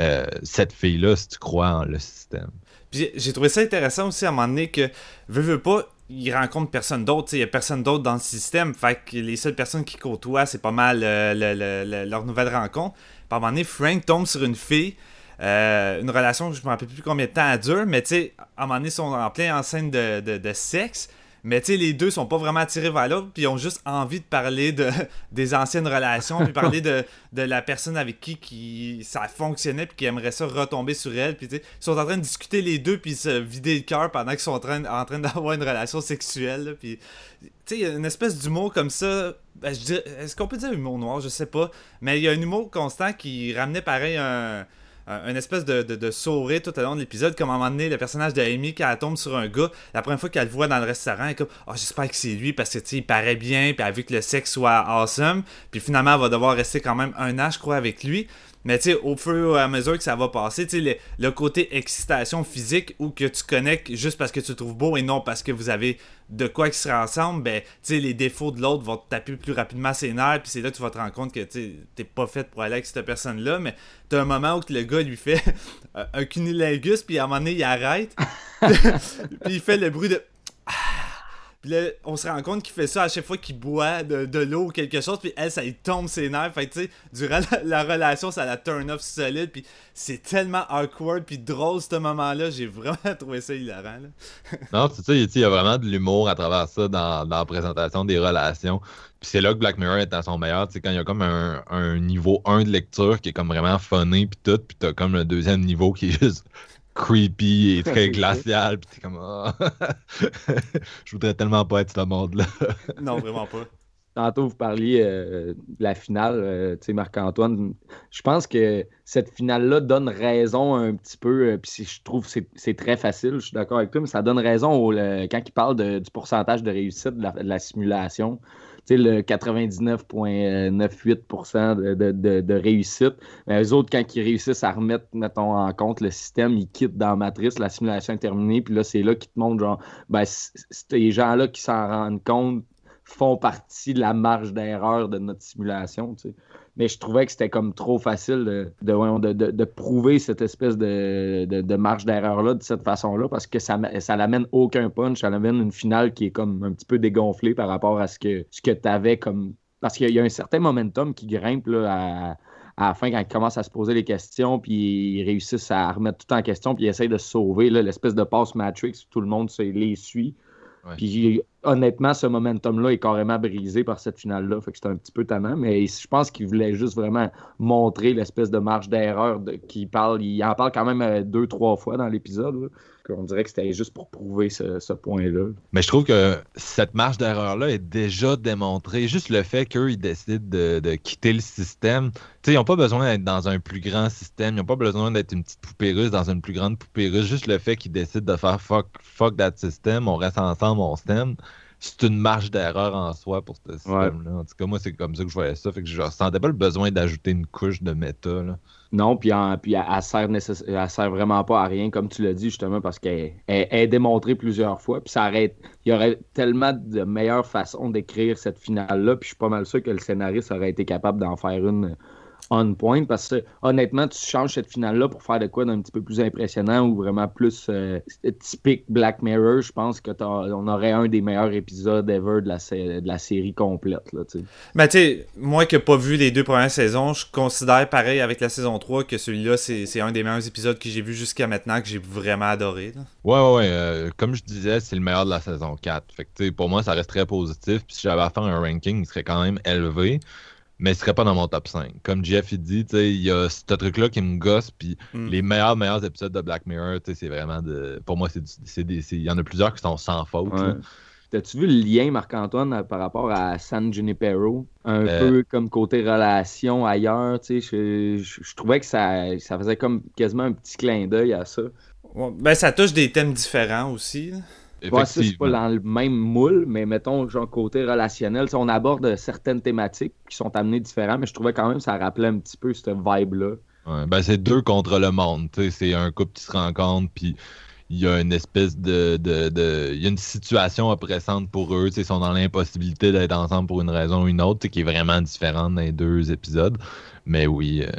[SPEAKER 2] euh, cette fille-là, si tu crois en le système.
[SPEAKER 1] Puis j'ai trouvé ça intéressant aussi à un moment donné que, veux, veux pas, il rencontre personne d'autre, il y a personne d'autre dans le système, fait que les seules personnes qui côtoient, c'est pas mal leur nouvelle rencontre à un moment donné, Frank tombe sur une fille Euh, une relation, je me rappelle plus combien de temps elle dure, mais tu sais, à un moment donné, ils sont en plein en scène de, de, de sexe. Mais tu les deux sont pas vraiment attirés vers l'autre, puis ils ont juste envie de parler de, des anciennes relations, puis parler de, la personne avec qui, qui ça fonctionnait, puis qui aimerait ça retomber sur elle. Puis tu sais, ils sont en train de discuter les deux, puis se vider le cœur pendant qu'ils sont en train, en train d'avoir une relation sexuelle. Puis tu sais, il y a une espèce d'humour comme ça. Ben, Est-ce qu'on peut dire humour noir? Je sais pas. Mais il y a un humour constant qui ramenait pareil un un une espèce de, de, sourire tout au long de l'épisode, comme à un moment donné, le personnage d'Amy, quand elle tombe sur un gars, la première fois qu'elle le voit dans le restaurant, elle est comme Oh, j'espère que c'est lui parce que il paraît bien, puis elle vu que le sexe soit awesome, puis finalement, elle va devoir rester quand même un an, je crois, avec lui. Mais tu sais, au fur et à mesure que ça va passer, tu sais, le, le côté excitation physique ou que tu connectes juste parce que tu le trouves beau et non parce que vous avez de quoi qui sera ensemble, ben, tu sais, les défauts de l'autre vont te taper plus rapidement ses nerfs, puis c'est là que tu vas te rendre compte que tu t'es pas fait pour aller avec cette personne-là, mais t'as un moment où le gars lui fait un- un cunilingus, puis à un moment donné, il arrête, puis il fait le bruit de. Puis là, on se rend compte qu'il fait ça à chaque fois qu'il boit de, de l'eau ou quelque chose, puis elle, ça lui tombe ses nerfs. Fait tu sais, durant la, la relation, ça la turn off solide, puis c'est tellement awkward, puis drôle, ce moment-là. J'ai vraiment trouvé ça hilarant, là.
[SPEAKER 2] Non, c'est ça, il y a vraiment de l'humour à travers ça dans, dans la présentation des relations. Puis c'est là que Black Mirror est à son meilleur, tu sais, quand il y a comme un, un niveau 1 de lecture qui est comme vraiment funny, puis tout, puis t'as comme le deuxième niveau qui est juste creepy et très glacial, puis t'es comme, Ah, je voudrais tellement pas être ce monde-là.
[SPEAKER 1] Non, vraiment pas.
[SPEAKER 3] Tantôt, vous parliez euh, de la finale, euh, tu sais, Marc-Antoine. Je pense que cette finale-là donne raison un petit peu, euh, puis je trouve que c'est- c'est très facile, je suis d'accord avec toi, mais ça donne raison au- le- quand il parle de- du pourcentage de réussite de la, de la simulation. Le 99,98% de, de, de- réussite. Mais eux autres, quand ils réussissent à remettre, mettons, en compte le système, ils quittent dans la matrice, la simulation est terminée, puis là, c'est là qu'ils te montrent, genre, ben, ces gens-là qui s'en rendent compte font partie de la marge d'erreur de notre simulation, tu sais. Mais je trouvais que c'était comme trop facile de, de, de- de- prouver cette espèce de, marge d'erreur-là de cette façon-là parce que ça, ça l'amène aucun punch, ça l'amène une finale qui est comme un petit peu dégonflée par rapport à ce que, ce que tu avais comme. Parce qu'il y a un certain momentum qui grimpe là, à, à la fin quand ils commencent à se poser les questions, puis ils réussissent à remettre tout en question, puis ils essayent de sauver, l'espèce de passe Matrix où tout le monde les suit. Puis honnêtement, ce momentum-là est carrément brisé par cette finale-là. Fait que c'est un petit peu tannant, mais je pense qu'il voulait juste vraiment montrer l'espèce de marge d'erreur de- qu'il parle. Il en parle quand même euh, deux, trois fois dans l'épisode. On dirait que c'était juste pour prouver ce, point-là.
[SPEAKER 2] Mais je trouve que cette marge d'erreur-là est déjà démontrée. Juste le fait qu'eux, ils décident de, quitter le système. Tu sais, ils n'ont pas besoin d'être dans un plus grand système. Ils n'ont pas besoin d'être une petite poupée russe dans une plus grande poupée russe. Juste le fait qu'ils décident de faire fuck, fuck that system, on reste ensemble, on s'aime. C'est une marge d'erreur en soi pour ce système-là. En tout cas, moi, c'est comme ça que je voyais ça. Fait que je ressentais pas le besoin d'ajouter une couche de méta. Là.
[SPEAKER 3] Non, puis, elle, elle sert nécess- elle sert vraiment pas à rien, comme tu l'as dit, justement, parce qu'elle elle- elle est démontrée plusieurs fois. Puis ça aurait, il y aurait tellement de meilleures façons d'écrire cette finale-là. Puis je suis pas mal sûr que le scénariste aurait été capable d'en faire une on point. Parce que honnêtement, tu changes cette finale-là pour faire de quoi d'un petit peu plus impressionnant ou vraiment plus euh, typique Black Mirror. Je pense que t'as- on aurait un des meilleurs épisodes ever de la, de la série complète. Là, tu sais.
[SPEAKER 1] Mais tu sais, moi qui n'ai pas vu les deux premières saisons, je considère pareil avec la saison 3 que celui-là, c'est c'est un des meilleurs épisodes que j'ai vu jusqu'à maintenant, que j'ai vraiment adoré. là.
[SPEAKER 2] Ouais, ouais, ouais. euh, comme je disais, c'est le meilleur de la saison 4. Fait que, tu sais, pour moi, ça reste très positif. Puis si j'avais à faire un ranking, il serait quand même élevé. Mais il serait pas dans mon top 5. Comme Jeff, il dit, tu sais, il y a ce truc-là qui me gosse. Puis
[SPEAKER 1] Mm.
[SPEAKER 2] les meilleurs, meilleurs épisodes de Black Mirror, tu sais, c'est vraiment de. Pour moi, c'est Il y en a plusieurs qui sont sans faute. là.
[SPEAKER 3] Ouais. T'as-tu vu le lien, Marc-Antoine, par rapport à San Junipero? Un
[SPEAKER 2] Euh.
[SPEAKER 3] peu comme côté relation ailleurs, tu sais, je, je- je trouvais que ça, ça faisait comme quasiment un petit clin d'œil à ça.
[SPEAKER 1] Ouais, ben, ça touche des thèmes différents aussi.
[SPEAKER 3] Ouais, c'est pas dans le même moule, mais mettons, genre, côté relationnel, on aborde certaines thématiques qui sont amenées différentes, mais je trouvais quand même que ça rappelait un petit peu cette vibe-là.
[SPEAKER 2] Ouais, ben c'est deux contre le monde. C'est un couple qui se rencontre, puis il y a une espèce de. de, de- il y a une situation oppressante pour eux. Ils sont dans l'impossibilité d'être ensemble pour une raison ou une autre, qui est vraiment différente dans les deux épisodes. Mais oui, euh,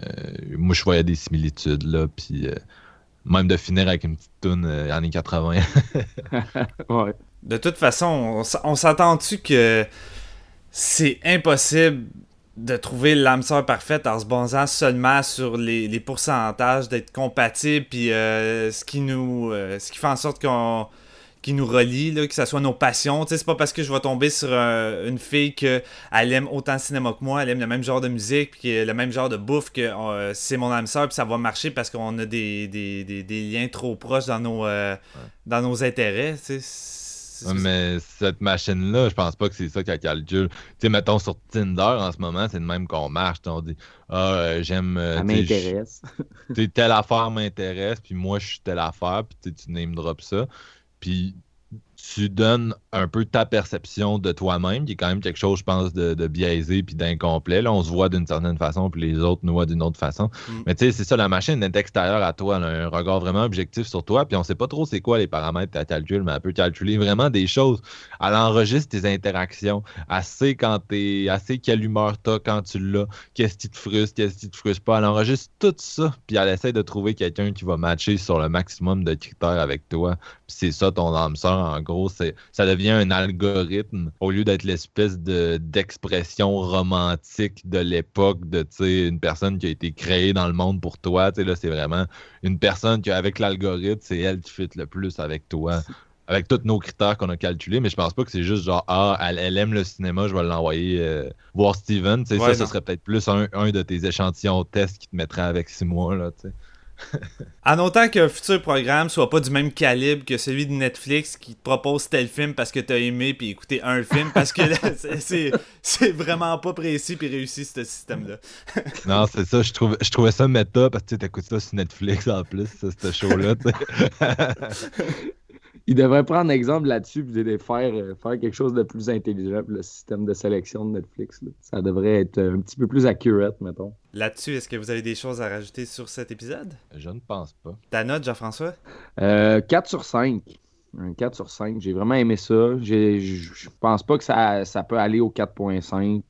[SPEAKER 2] moi je voyais des similitudes là, puis euh, même de finir avec une petite toune euh, années 80.
[SPEAKER 3] Ouais.
[SPEAKER 1] De toute façon, on, s'entend-tu que c'est impossible de trouver l'âme sœur parfaite en se basant seulement sur les, les pourcentages, d'être compatible, puis euh, ce qui nous, euh, ce qui fait en sorte qu'on qui nous relie, là, que ce soit nos passions. C'est pas parce que je vais tomber sur euh, une fille qu'elle aime autant le cinéma que moi, elle aime le même genre de musique, puis le même genre de bouffe que euh, c'est mon âme sœur, puis ça va marcher parce qu'on a des, des, des, des, liens trop proches dans nos, euh, dans nos intérêts.
[SPEAKER 2] Ouais, mais cette machine-là, je pense pas que c'est ça qu'elle calcule. Tu sais, mettons sur Tinder en ce moment, c'est le même qu'on marche. On dit Ah, euh, j'aime. euh,
[SPEAKER 3] Ça m'intéresse.
[SPEAKER 2] telle affaire m'intéresse, puis moi je suis telle affaire, puis tu name drop ça. Puis tu donnes un peu ta perception de toi-même, qui est quand même quelque chose, je pense, de, de biaisé puis d'incomplet. Là, on se voit d'une certaine façon, puis les autres nous voient d'une autre façon.
[SPEAKER 1] Mm.
[SPEAKER 2] Mais tu sais, c'est ça, la machine est extérieure à toi, elle a un regard vraiment objectif sur toi, puis on sait pas trop c'est quoi les paramètres qu'elle calcule, mais elle peut calculer vraiment des choses. Elle enregistre tes interactions, elle sait quand t'es, elle sait quelle humeur t'as quand tu l'as, qu'est-ce qui te frustre, qu'est-ce qui te frustre pas. Elle enregistre tout ça, puis elle essaie de trouver quelqu'un qui va matcher sur le maximum de critères avec toi. Puis c'est ça ton âme sœur, en gros, ça devient un algorithme au lieu d'être l'espèce de d'expression romantique de l'époque de une personne qui a été créée dans le monde pour toi. Là, c'est vraiment une personne qui avec l'algorithme, c'est elle qui fit le plus avec toi. Avec tous nos critères qu'on a calculés, mais je pense pas que c'est juste genre Ah, elle, elle aime le cinéma, je vais l'envoyer euh, voir Steven.
[SPEAKER 1] Ouais,
[SPEAKER 2] ça, ce serait peut-être plus un, un de tes échantillons tests qui te mettrait avec six mois. Là.
[SPEAKER 1] En autant qu'un futur programme soit pas du même calibre que celui de Netflix qui te propose tel film parce que t'as aimé puis écouté un film parce que c'est- vraiment pas précis puis réussi ce système-là.
[SPEAKER 2] Non, c'est ça, je, trouve, je trouvais ça méta parce que t'écoutes ça sur Netflix en plus, ça, ce show-là.
[SPEAKER 3] Il devrait prendre exemple là-dessus et de faire, euh, faire quelque chose de plus intelligent pour le système de sélection de Netflix. là. Ça devrait être euh, un petit peu plus accurate, mettons.
[SPEAKER 1] Là-dessus, est-ce que vous avez des choses à rajouter sur cet épisode?
[SPEAKER 2] je ne pense pas.
[SPEAKER 1] Ta note, Jean-François?
[SPEAKER 3] Euh, 4 sur 5. Un 4 sur 5. J'ai vraiment aimé ça. J'ai- Je pense pas que ça, ça peut aller au 4.5,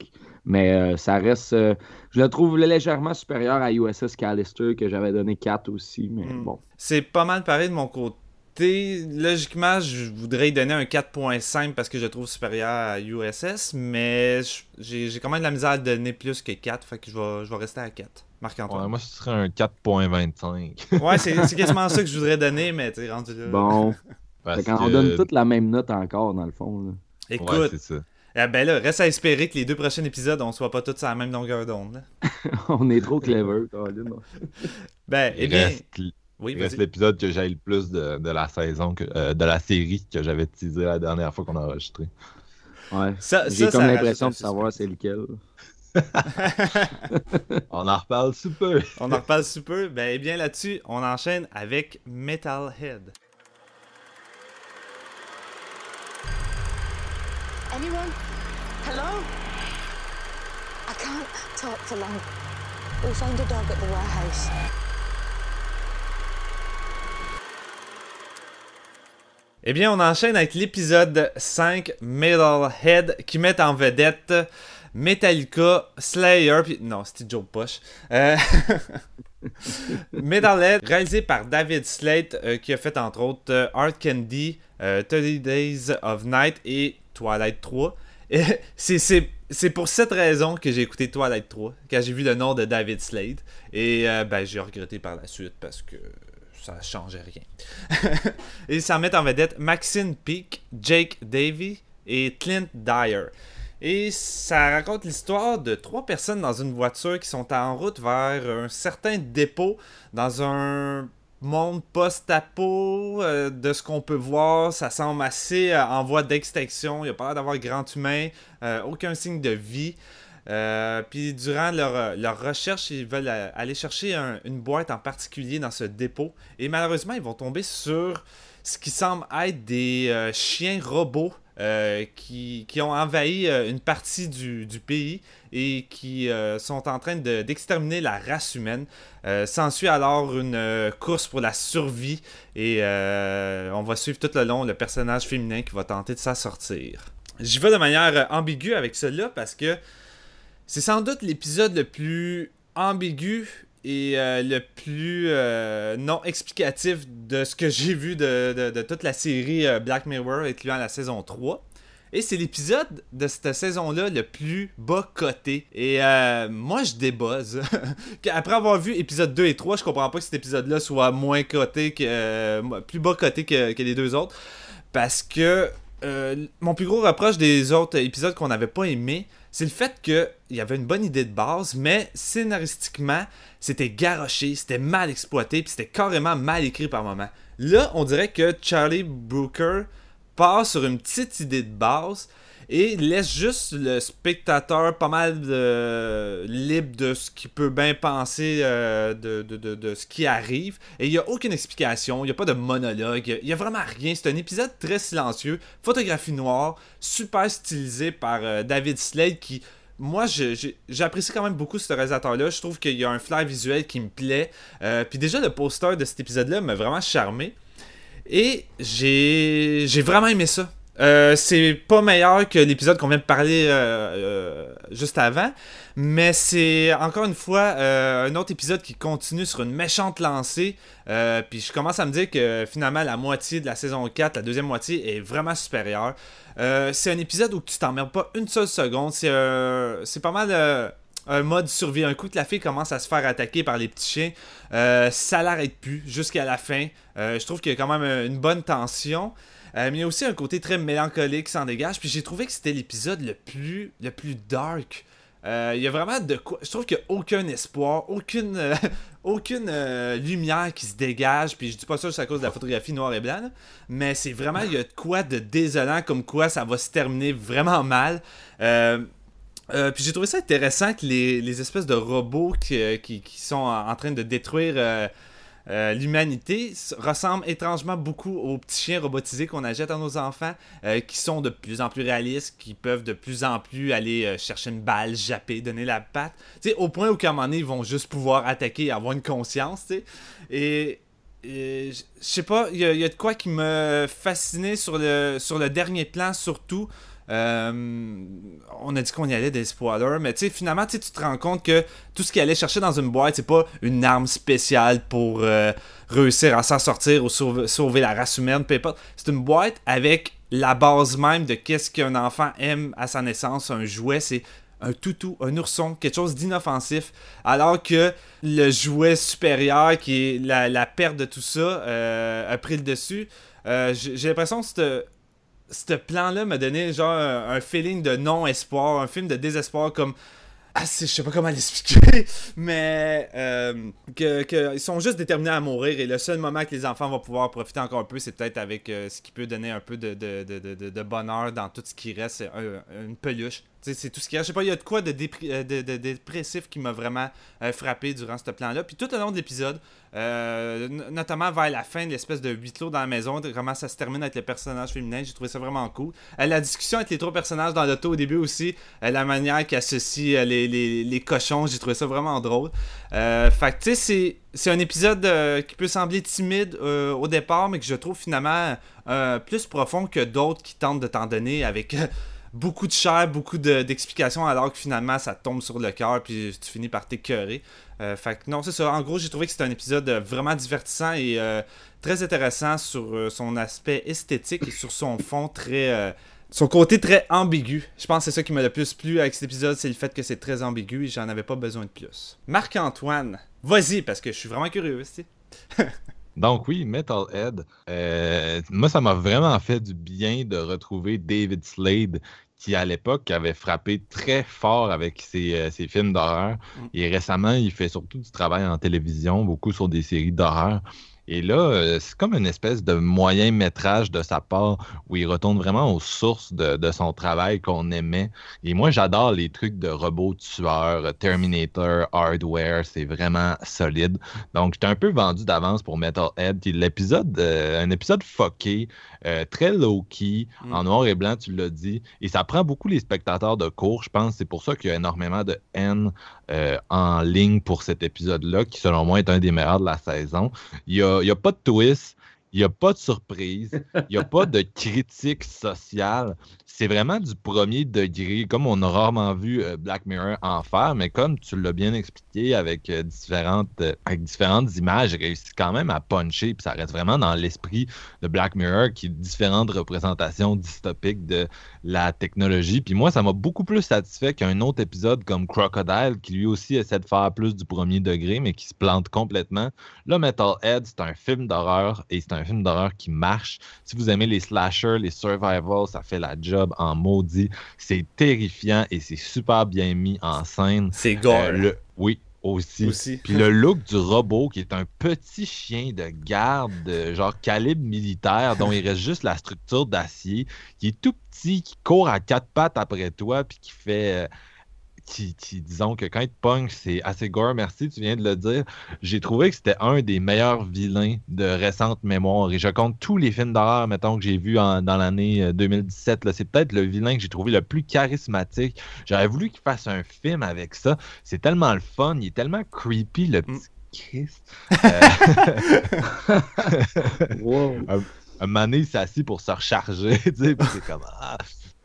[SPEAKER 3] mais euh, ça reste. euh, je le trouve légèrement supérieur à USS Callister que j'avais donné 4 aussi, mais
[SPEAKER 1] Hmm.
[SPEAKER 3] bon.
[SPEAKER 1] C'est pas mal pareil de mon côté. Logiquement, je voudrais y donner un 4.5 parce que je le trouve supérieur à USS, mais je- j'ai j'ai quand même de la misère à le donner plus que 4, fait que je vais, je vais rester à 4.
[SPEAKER 2] Ouais,
[SPEAKER 1] Marc-Antoine.
[SPEAKER 2] moi, ce serait un 4.25.
[SPEAKER 1] Ouais, c'est c'est quasiment ça que je voudrais donner, mais tu rendu là.
[SPEAKER 3] Bon.
[SPEAKER 2] Parce
[SPEAKER 3] qu'on
[SPEAKER 2] que-
[SPEAKER 3] donne toute la même note encore, dans le fond. là.
[SPEAKER 1] Écoute,
[SPEAKER 2] Ouais, c'est ça.
[SPEAKER 1] eh ben là, reste à espérer que les deux prochains épisodes, on soit pas tous à la même longueur d'onde.
[SPEAKER 3] On est trop clever, Colin.
[SPEAKER 1] Ben, eh bien.
[SPEAKER 2] reste,
[SPEAKER 1] Oui,
[SPEAKER 2] il reste
[SPEAKER 1] vas-y.
[SPEAKER 2] l'épisode que j'ai le plus de, de la saison, que- euh, de la série que j'avais teasé la dernière fois qu'on a enregistré.
[SPEAKER 3] Ouais.
[SPEAKER 1] Ça-
[SPEAKER 3] J'ai
[SPEAKER 1] ça,
[SPEAKER 3] comme
[SPEAKER 1] ça
[SPEAKER 3] l'impression de savoir c'est lequel.
[SPEAKER 2] On en reparle sous peu.
[SPEAKER 1] On en reparle sous peu. Ben, eh bien là-dessus, on enchaîne avec Metalhead.
[SPEAKER 4] Anyone? Hello? I can't talk for long. We'll find a dog at the warehouse.
[SPEAKER 1] Eh bien, on enchaîne avec l'épisode 5, Metalhead, qui met en vedette Metallica, Slayer, puis... Non, c'était Joe Push. Euh... Metalhead, réalisé par David Slate, euh, qui a fait entre autres euh, Art Candy, euh, 30 Days of Night et Twilight 3. Et c'est- pour cette raison que j'ai écouté Twilight 3, quand j'ai vu le nom de David Slade. Et ben, j'ai regretté par la suite parce que ça changeait rien. et ça met en vedette Maxine Peake, Jake Davy et Clint Dyer. Et ça raconte l'histoire de trois personnes dans une voiture qui sont en route vers un certain dépôt dans un monde post-apo. euh, de ce qu'on peut voir, ça semble assez euh, en voie d'extinction. Il n'y a pas l'air d'avoir grand humain, euh, aucun signe de vie. Euh, puis durant leur, euh, leur recherche, ils veulent euh, aller chercher un- une boîte en particulier dans ce dépôt. Et malheureusement, ils vont tomber sur ce qui semble être des chiens robots qui, qui ont envahi une partie du, du pays et qui sont en train de- d'exterminer la race humaine. S'ensuit alors une course pour la survie et on va suivre tout le long le personnage féminin qui va tenter de s'en sortir. J'y vais de manière ambiguë avec cela parce que c'est sans doute l'épisode le plus ambigu et euh, le plus euh, non explicatif de ce que j'ai vu de, toute la série euh, Black Mirror, incluant la saison 3. Et c'est l'épisode de cette saison-là le plus bas coté. Et euh, moi, je débuzz. Après avoir vu épisode 2 et 3, je comprends pas que cet épisode-là soit moins coté que. plus bas coté que, les deux autres. Parce que mon plus gros reproche des autres épisodes qu'on n'avait pas aimé, c'est le fait qu'il y avait une bonne idée de base, mais scénaristiquement, c'était garoché, c'était mal exploité, puis c'était carrément mal écrit par moment. Là, on dirait que Charlie Brooker part sur une petite idée de base et laisse juste le spectateur pas mal de- libre de ce qu'il peut bien penser euh, de, de- de- de ce qui arrive. Et il n'y a aucune explication, il n'y a pas de monologue, il n'y a, vraiment rien. C'est un épisode très silencieux, photographie noire, super stylisé par euh, David Slade qui... Moi, j'apprécie quand même beaucoup ce réalisateur-là. Je trouve qu'il y a un flair visuel qui me plaît. Euh, puis déjà, le poster de cet épisode-là m'a vraiment charmé. Et j'ai j'ai vraiment aimé ça. Euh, c'est pas meilleur que l'épisode qu'on vient de parler euh, euh, juste avant, mais c'est encore une fois euh, un autre épisode qui continue sur une méchante lancée. Puis je commence à me dire que finalement la moitié de la saison 4, la deuxième moitié, est vraiment supérieure. C'est un épisode où tu t'emmerdes pas une seule seconde. C'est c'est pas mal un mode survie. Un coup que la fille commence à se faire attaquer par les petits chiens, ça l'arrête plus jusqu'à la fin. Je trouve qu'il y a quand même une bonne tension. Euh, mais il y a aussi un côté très mélancolique qui s'en dégage. Puis j'ai trouvé que c'était l'épisode le plus, le plus dark. Euh, il y a vraiment de quoi. Je trouve qu'il n'y a aucun espoir, aucune, euh, aucune lumière qui se dégage. Puis je dis pas ça juste à cause de la photographie noir et blanc. là. Mais c'est vraiment, il y a de quoi de désolant, comme quoi ça va se terminer vraiment mal. Puis j'ai trouvé ça intéressant que les, les espèces de robots qui, qui, sont en train de détruire euh, l'humanité ressemblent étrangement beaucoup aux petits chiens robotisés qu'on achète à nos enfants, euh, qui sont de plus en plus réalistes, qui peuvent de plus en plus aller euh, chercher une balle, japper, donner la patte. Tu sais, au point où qu'à un moment donné, ils vont juste pouvoir attaquer et avoir une conscience. Et et je sais pas, il y, y a de quoi qui me fascinait sur le, sur le dernier plan, surtout. Euh, on a dit qu'on y allait des spoilers, mais tu finalement, tu te rends compte que tout ce qu'il allait chercher dans une boîte, c'est pas une arme spéciale pour euh, réussir à s'en sortir ou sauver, sauver la race humaine, peu importe. C'est une boîte avec la base même de qu'est-ce qu'un enfant aime à sa naissance, un jouet, c'est un toutou, un ourson, quelque chose d'inoffensif, alors que le jouet supérieur, qui est la, perte de tout ça, euh, a pris le dessus. J'ai l'impression que ce plan-là m'a donné genre un, feeling de non-espoir, un film de désespoir comme. Ah, je sais pas comment l'expliquer, mais euh, que, ils sont juste déterminés à mourir et le seul moment que les enfants vont pouvoir profiter encore un peu, c'est peut-être avec euh, ce qui peut donner un peu de, de, de, de, bonheur dans tout ce qui reste, une peluche. C'est tout ce qui reste. Je sais pas, il y a de quoi de, euh, dépressif qui m'a vraiment euh, frappé durant ce plan-là. Puis tout le long de l'épisode, euh, notamment vers la fin l'espèce de huis clos dans la maison, comment ça se termine avec le personnage féminin, j'ai trouvé ça vraiment cool. La discussion avec les trois personnages dans l'auto au début aussi, la manière qu'ils associent les, les, les cochons, j'ai trouvé ça vraiment drôle. Fait tu sais, c'est, un épisode qui peut sembler timide au départ, mais que je trouve finalement plus profond que d'autres qui tentent de t'en donner avec. Beaucoup de chair, beaucoup de- d'explications, alors que finalement ça tombe sur le cœur, puis tu finis par t'écœurer. Euh, fait que non, c'est ça. En gros, j'ai trouvé que c'était un épisode euh, vraiment divertissant et euh, très intéressant sur son aspect esthétique et sur son fond très. son côté très ambigu. Je pense que c'est ça qui m'a le plus plu avec cet épisode, c'est le fait que c'est très ambigu et j'en avais pas besoin de plus. Marc-Antoine, vas-y, parce que je suis vraiment curieux, tu.
[SPEAKER 2] Donc oui, Metalhead, euh, moi ça m'a vraiment fait du bien de retrouver David Slade qui à l'époque avait frappé très fort avec ses, euh, ses films d'horreur.
[SPEAKER 1] Mm.
[SPEAKER 2] Et récemment, il fait surtout du travail en télévision, beaucoup sur des séries d'horreur. Et là, euh, c'est comme une espèce de moyen métrage de sa part où il retourne vraiment aux sources de, de son travail qu'on aimait. Et moi, j'adore les trucs de robots tueurs, Terminator, Hardware, c'est vraiment solide. Donc, j'étais un peu vendu d'avance pour Metalhead. Puis l'épisode, euh, un épisode fucké, euh, très low-key,
[SPEAKER 1] Mm.
[SPEAKER 2] en noir et blanc, tu l'as dit. Et ça prend beaucoup les spectateurs de cours, je pense. C'est pour ça qu'il y a énormément de haine euh, en ligne pour cet épisode-là, qui selon moi est un des meilleurs de la saison. Il n'y a, il y a pas de twist. Il n'y a pas de surprise. Il n'y a pas de critique sociale. C'est vraiment du premier degré, comme on a rarement vu euh, Black Mirror en faire, mais comme tu l'as bien expliqué avec, euh, différentes, euh, avec différentes images, il réussit quand même à puncher, puis ça reste vraiment dans l'esprit de Black Mirror, qui est différentes représentations dystopiques de la technologie. Puis moi, ça m'a beaucoup plus satisfait qu'un autre épisode comme Crocodile, qui lui aussi essaie de faire plus du premier degré, mais qui se plante complètement. Là, Metalhead, c'est un film d'horreur, et c'est un film d'horreur qui marche. Si vous aimez les slashers, les survival, ça fait la job en maudit. C'est terrifiant et c'est super bien mis en scène.
[SPEAKER 1] C'est gore.
[SPEAKER 2] Euh, le- Oui, aussi.
[SPEAKER 1] Aussi.
[SPEAKER 2] Puis le look du robot, qui est un petit chien de garde, de genre calibre militaire, dont il reste juste la structure d'acier, qui est tout petit, qui court à quatre pattes après toi, puis qui fait. euh, qui, qui, disons que quand il te pogne, c'est assez gore. Merci, tu viens de le dire. J'ai trouvé que c'était un des meilleurs vilains de récente mémoire. Et je compte tous les films d'horreur, mettons, que j'ai vus dans l'année euh, 2017. là. C'est peut-être le vilain que j'ai trouvé le plus charismatique. J'aurais voulu qu'il fasse un film avec ça. C'est tellement le fun. Il est tellement creepy, le petit Christ. Euh,
[SPEAKER 3] Wow.
[SPEAKER 2] un moment donné, il s'est assis pour se recharger, c'est comme ah.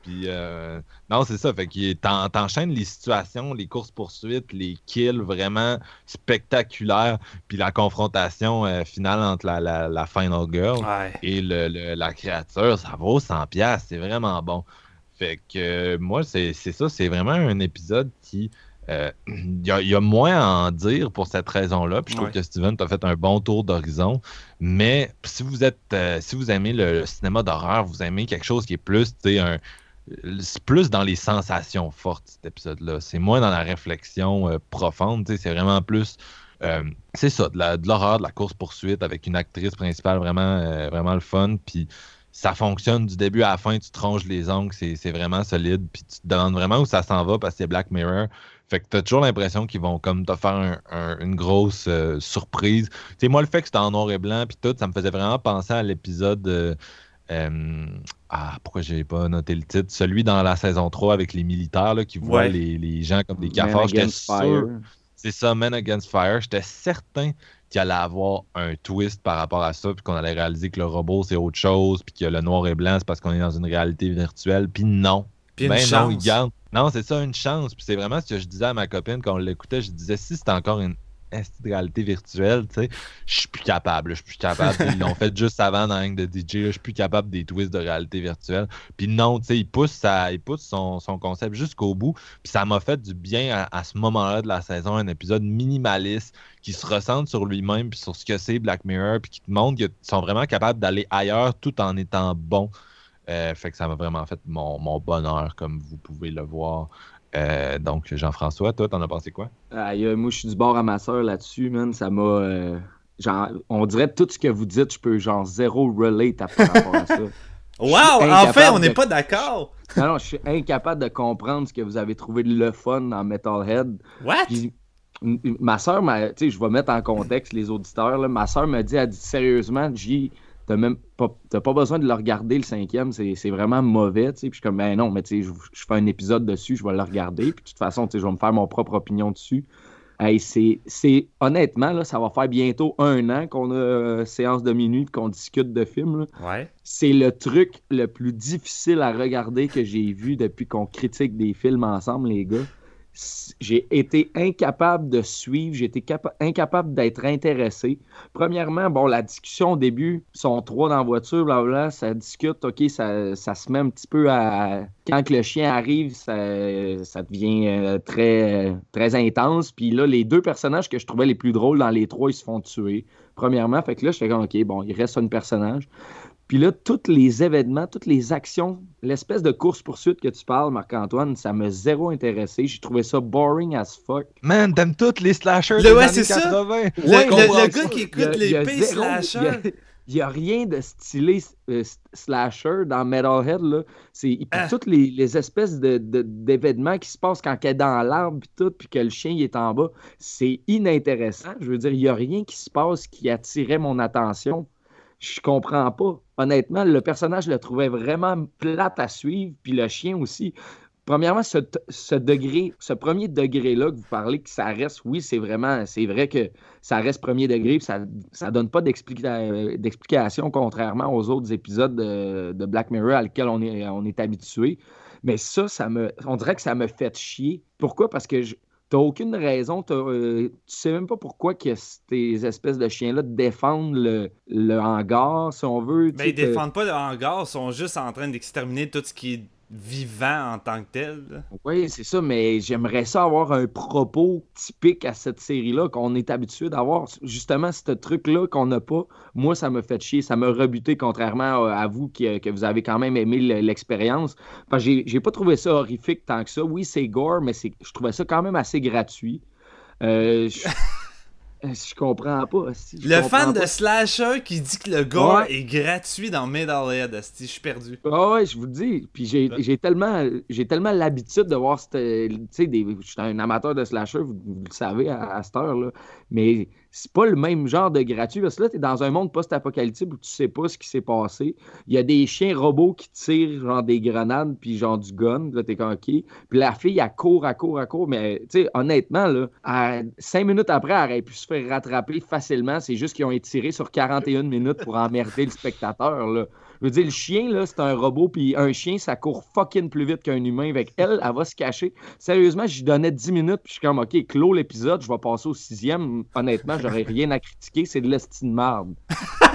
[SPEAKER 2] Puis euh, non, c'est ça, fait t'en- t'enchaînes les situations, les courses-poursuites, les kills vraiment spectaculaires, puis la confrontation euh, finale entre la, la, la Final Girl
[SPEAKER 1] Ouais.
[SPEAKER 2] et le, le- la créature, ça vaut 100 pièces, c'est vraiment bon. Fait que euh, moi, c'est c'est ça, c'est vraiment un épisode qui... Il y, a- il y a moins à en dire pour cette raison-là. Puis je trouve
[SPEAKER 1] Ouais.
[SPEAKER 2] que Steven t'a fait un bon tour d'horizon. Mais si vous êtes si vous aimez le, le cinéma d'horreur, vous aimez quelque chose qui est plus, un. C'est plus dans les sensations fortes, cet épisode-là. C'est moins dans la réflexion euh, profonde. C'est vraiment plus. euh, c'est ça, de l'horreur, de, la course-poursuite avec une actrice principale vraiment, euh, vraiment le fun. Puis ça fonctionne du début à la fin, tu te ronges les ongles, c'est vraiment solide. Puis tu te demandes vraiment où ça s'en va parce que c'est Black Mirror. Fait que t'as toujours l'impression qu'ils vont comme te faire un- un- une grosse surprise. Tu sais, moi, le fait que c'était en noir et blanc, puis tout, ça me faisait vraiment penser à l'épisode. Ah, pourquoi j'ai pas noté le titre? Celui dans la saison 3 avec les militaires là, qui voient
[SPEAKER 1] Ouais.
[SPEAKER 2] les, les gens comme des cafards. J'étais sûr. C'est ça, Men Against Fire. J'étais certain qu'il allait avoir un twist par rapport à ça, puis qu'on allait réaliser que le robot, c'est autre chose, puis que le noir et blanc, c'est parce qu'on est dans une réalité virtuelle. Puis non.
[SPEAKER 1] Puis une
[SPEAKER 2] Ben non,
[SPEAKER 1] chance.
[SPEAKER 2] il garde. Non, c'est ça, une chance. Puis c'est vraiment ce que je disais à ma copine quand on l'écoutait. Je disais, si c'était encore une de réalité virtuelle, tu sais, je suis plus capable. Je suis plus capable. Ils l'ont fait juste avant dans la de DJ. Je suis plus capable des twists de réalité virtuelle. Puis non, tu sais, il pousse, il pousse son, son concept jusqu'au bout. Puis ça m'a fait du bien à, à ce moment-là de la saison, un épisode minimaliste qui se recentre sur lui-même puis sur ce que c'est Black Mirror, puis qui te montre qu'ils sont vraiment capables d'aller ailleurs tout en étant bons. Euh, fait que ça m'a vraiment fait mon, mon bonheur, comme vous pouvez le voir. Euh, donc, Jean-François, toi, t'en as pensé quoi?
[SPEAKER 3] Aïe, euh, moi, je suis du bord à ma soeur là-dessus, man. Ça m'a. euh, genre, on dirait tout ce que vous dites, je peux genre zéro relate à par rapport à ça.
[SPEAKER 1] Wow! Enfin, on n'est
[SPEAKER 3] de-
[SPEAKER 1] pas d'accord!
[SPEAKER 3] Non, non, je suis incapable de comprendre ce que vous avez trouvé de le fun dans Metalhead.
[SPEAKER 1] What?
[SPEAKER 3] Puis, ma soeur, tu sais, je vais mettre en contexte les auditeurs. là. Ma soeur m'a dit, elle dit sérieusement, J, t'as même pas, t'as pas besoin de le regarder le cinquième, c'est c'est vraiment mauvais. tu sais. Puis je suis comme, ben non, mais tu sais, je, je fais un épisode dessus, je vais le regarder. Puis de toute façon, tu sais, je vais me faire mon propre opinion dessus. Hey, c'est, c'est honnêtement, là, ça va faire bientôt un an qu'on a euh, séance de minuit qu'on discute de films.
[SPEAKER 1] Ouais.
[SPEAKER 3] C'est le truc le plus difficile à regarder que j'ai vu depuis qu'on critique des films ensemble, les gars. J'ai été incapable de suivre, j'ai été capa- incapable d'être intéressé. Premièrement, bon, la discussion au début, ils sont trois dans la voiture, blablabla, ça discute, ok, ça, ça se met un petit peu à. Quand le chien arrive, ça, ça devient euh, très, très intense. Puis là, les deux personnages que je trouvais les plus drôles dans les trois, ils se font tuer. Premièrement, fait que là, j'étais comme, ok, bon, il reste un personnage. Puis là, tous les événements, toutes les actions, l'espèce de course-poursuite que tu parles, Marc-Antoine, ça m'a zéro intéressé. J'ai trouvé ça boring as fuck.
[SPEAKER 2] Man, t'aimes toutes les slashers
[SPEAKER 1] Le-
[SPEAKER 2] des
[SPEAKER 1] ouais,
[SPEAKER 2] années
[SPEAKER 1] c'est ça.
[SPEAKER 2] 80.
[SPEAKER 1] Le,
[SPEAKER 2] Ouais,
[SPEAKER 1] le-
[SPEAKER 2] comprends
[SPEAKER 1] le
[SPEAKER 2] ça.
[SPEAKER 1] gars qui écoute les
[SPEAKER 3] zéro-
[SPEAKER 1] slasher.
[SPEAKER 3] Il y a- il n'y a, rien de stylé euh, slasher dans Metalhead. Là. C'est, puis
[SPEAKER 1] Ah.
[SPEAKER 3] toutes les, les espèces de, de- d'événements qui se passent quand elle est dans l'arbre puis tout, puis que le chien il est en bas, c'est inintéressant. Je veux dire, il n'y a rien qui se passe qui attirait mon attention. Je comprends pas. Honnêtement, le personnage le trouvais vraiment plate à suivre, puis le chien aussi. premièrement, ce, degré, ce premier degré-là que vous parlez, que ça reste, oui, c'est vraiment, c'est vrai que ça reste premier degré, ça ne donne pas d'explica- d'explication, contrairement aux autres épisodes de, de Black Mirror à lesquels on est, on est habitué. Mais ça, ça me, on dirait que ça me fait chier. Pourquoi? Parce que je, T'as aucune raison, t'as, euh, tu sais même pas pourquoi que ces espèces de chiens-là défendent le, le hangar, si on veut. tu
[SPEAKER 1] Ben, ils défendent pas le hangar, ils sont juste en train d'exterminer tout ce qui vivant en tant que tel.
[SPEAKER 3] Oui, c'est ça, mais j'aimerais ça avoir un propos typique à cette série-là qu'on est habitué d'avoir. Justement, ce truc-là qu'on n'a pas, moi, ça me fait chier, ça m'a rebuté, contrairement à à vous qui, que vous avez quand même aimé le- l'expérience. Parce que j'ai j'ai pas trouvé ça horrifique tant que ça. Oui, c'est gore, mais c'est- je trouvais ça quand même assez gratuit. Euh, je... je comprends pas. je
[SPEAKER 1] Le
[SPEAKER 3] comprends
[SPEAKER 1] fan
[SPEAKER 3] pas.
[SPEAKER 1] de Slasher qui dit que le gore
[SPEAKER 3] Ouais.
[SPEAKER 1] est gratuit dans Metalhead, asti, je suis perdu.
[SPEAKER 3] Ah ouais, je vous le dis. Puis j'ai j'ai tellement, j'ai tellement l'habitude de voir. Tu sais, des- je suis un amateur de slasher, vous, vous le savez à, à cette heure, là. Mais c'est pas le même genre de gratuit. Parce que là, t'es dans un monde post-apocalyptique où tu sais pas ce qui s'est passé. Il y a des chiens robots qui tirent genre des grenades puis genre du gun. Là, t'es OK. Puis la fille, elle court, elle court, elle court. Mais tu sais, honnêtement, là, à- cinq minutes après, elle aurait pu se faire rattraper facilement. C'est juste qu'ils ont étiré sur 41 minutes pour emmerder le spectateur, là. Je veux dire, le chien, là, c'est un robot, puis un chien, ça court fucking plus vite qu'un humain. Avec elle, elle va se cacher. Sérieusement, j'y donnais 10 minutes, puis je suis comme, OK, clos l'épisode, je vais passer au sixième. Honnêtement, j'aurais rien à critiquer, c'est de l'estime marde.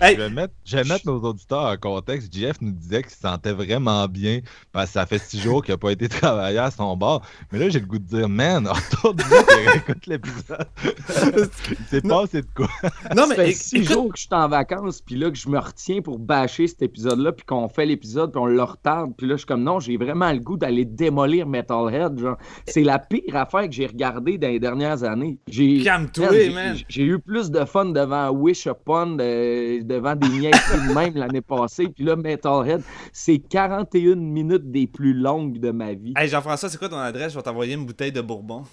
[SPEAKER 1] Hey,
[SPEAKER 2] Je vais mettre, je vais mettre nos auditeurs en contexte. Jeff nous disait qu'il se sentait vraiment bien parce que ça fait six jours qu'il n'a pas été travailler à son bar. Mais là, j'ai le goût de dire, man, retourne-moi et écoute l'épisode. Il s'est passé de quoi?
[SPEAKER 1] non,
[SPEAKER 3] ça
[SPEAKER 1] mais
[SPEAKER 3] fait
[SPEAKER 1] éc-
[SPEAKER 3] six jours que je suis en vacances, puis là, que je me retiens pour bâcher cet épisode-là, puis qu'on fait l'épisode, puis on le retarde. Puis là, je suis comme, non, j'ai vraiment le goût d'aller démolir Metalhead. Genre, c'est la pire affaire que j'ai regardée dans les dernières années. J'ai-
[SPEAKER 1] Calme-toi,
[SPEAKER 3] Man, j'ai-
[SPEAKER 1] man.
[SPEAKER 3] J'ai eu plus de fun devant Wish Upon, de- devant des niaiseries de même l'année passée. Puis là, Metalhead, c'est 41 minutes des plus longues de ma vie.
[SPEAKER 1] Hey Jean-François, c'est quoi ton adresse? Je vais t'envoyer une bouteille de bourbon.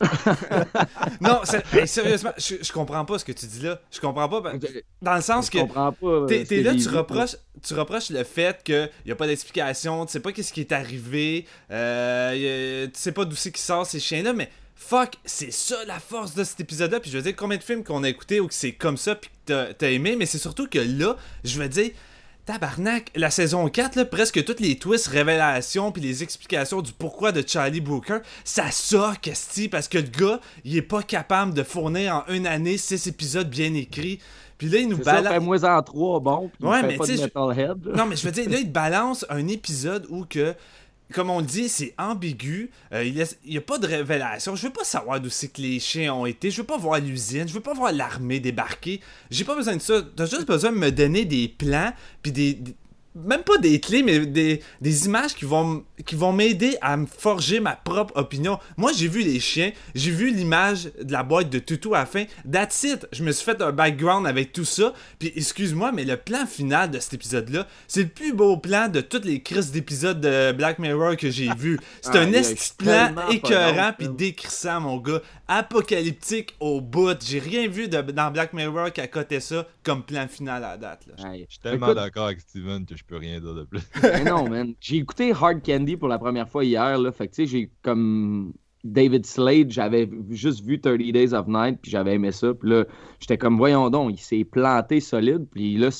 [SPEAKER 1] non, hey, sérieusement, je, je comprends pas ce que tu dis là. Je comprends pas. ben, Dans le sens
[SPEAKER 3] je
[SPEAKER 1] que
[SPEAKER 3] comprends pas. euh,
[SPEAKER 1] t'es là, tu reproches, tu reproches le fait qu'il n'y a pas d'explication, tu sais pas qu'est-ce qui est arrivé, euh, a- tu sais pas d'où c'est qui sort ces chiens-là, mais fuck, c'est ça la force de cet épisode-là. Puis je veux dire, combien de films qu'on a écouté où que c'est comme ça, puis que t'as- aimé, mais c'est surtout que là, je veux dire. Tabarnak, la saison 4, là, presque toutes les twists, révélations, puis les explications du pourquoi de Charlie Brooker, ça sort, Casti, parce que le gars, il est pas capable de fournir en une année six épisodes bien écrits. Puis là, il nous balance.
[SPEAKER 3] fais-moi en trois, bon. Puis
[SPEAKER 1] Ouais, mais
[SPEAKER 3] pas
[SPEAKER 1] tu
[SPEAKER 3] de
[SPEAKER 1] sais, je-. Non, mais je veux dire, là, il balance un épisode où que, comme on dit, c'est ambigu. euh, il n'y a pas de révélation. Je veux pas savoir d'où c'est que les chiens ont été. Je veux pas voir l'usine. Je veux pas voir l'armée débarquer. J'ai pas besoin de ça. T'as juste besoin de me donner des plans, puis des- Même pas des clés, mais des, des images qui vont, m- qui vont m'aider à me forger ma propre opinion. Moi, j'ai vu les chiens, j'ai vu l'image de la boîte de Tutu à la fin. That's it. Je me suis fait un background avec tout ça. Puis, excuse-moi, mais le plan final de cet épisode-là, c'est le plus beau plan de toutes les crises d'épisodes de Black Mirror que j'ai vu. C'est
[SPEAKER 3] Ah,
[SPEAKER 1] un
[SPEAKER 3] il a
[SPEAKER 1] esti de plan écœurant puis décrissant, mon gars. Apocalyptique au bout. J'ai rien vu de- dans Black Mirror qui a coté ça comme plan final à la date. Là.
[SPEAKER 2] Je suis tellement d'accord avec Steven que je peux rien dire de plus.
[SPEAKER 3] mais non, man. J'ai écouté Hard Candy pour la première fois hier, là. Fait que, tu sais, j'ai comme David Slade, j'avais juste vu 30 Days of Night, puis j'avais aimé ça. Puis là, j'étais comme, voyons donc, il s'est planté solide. Puis là,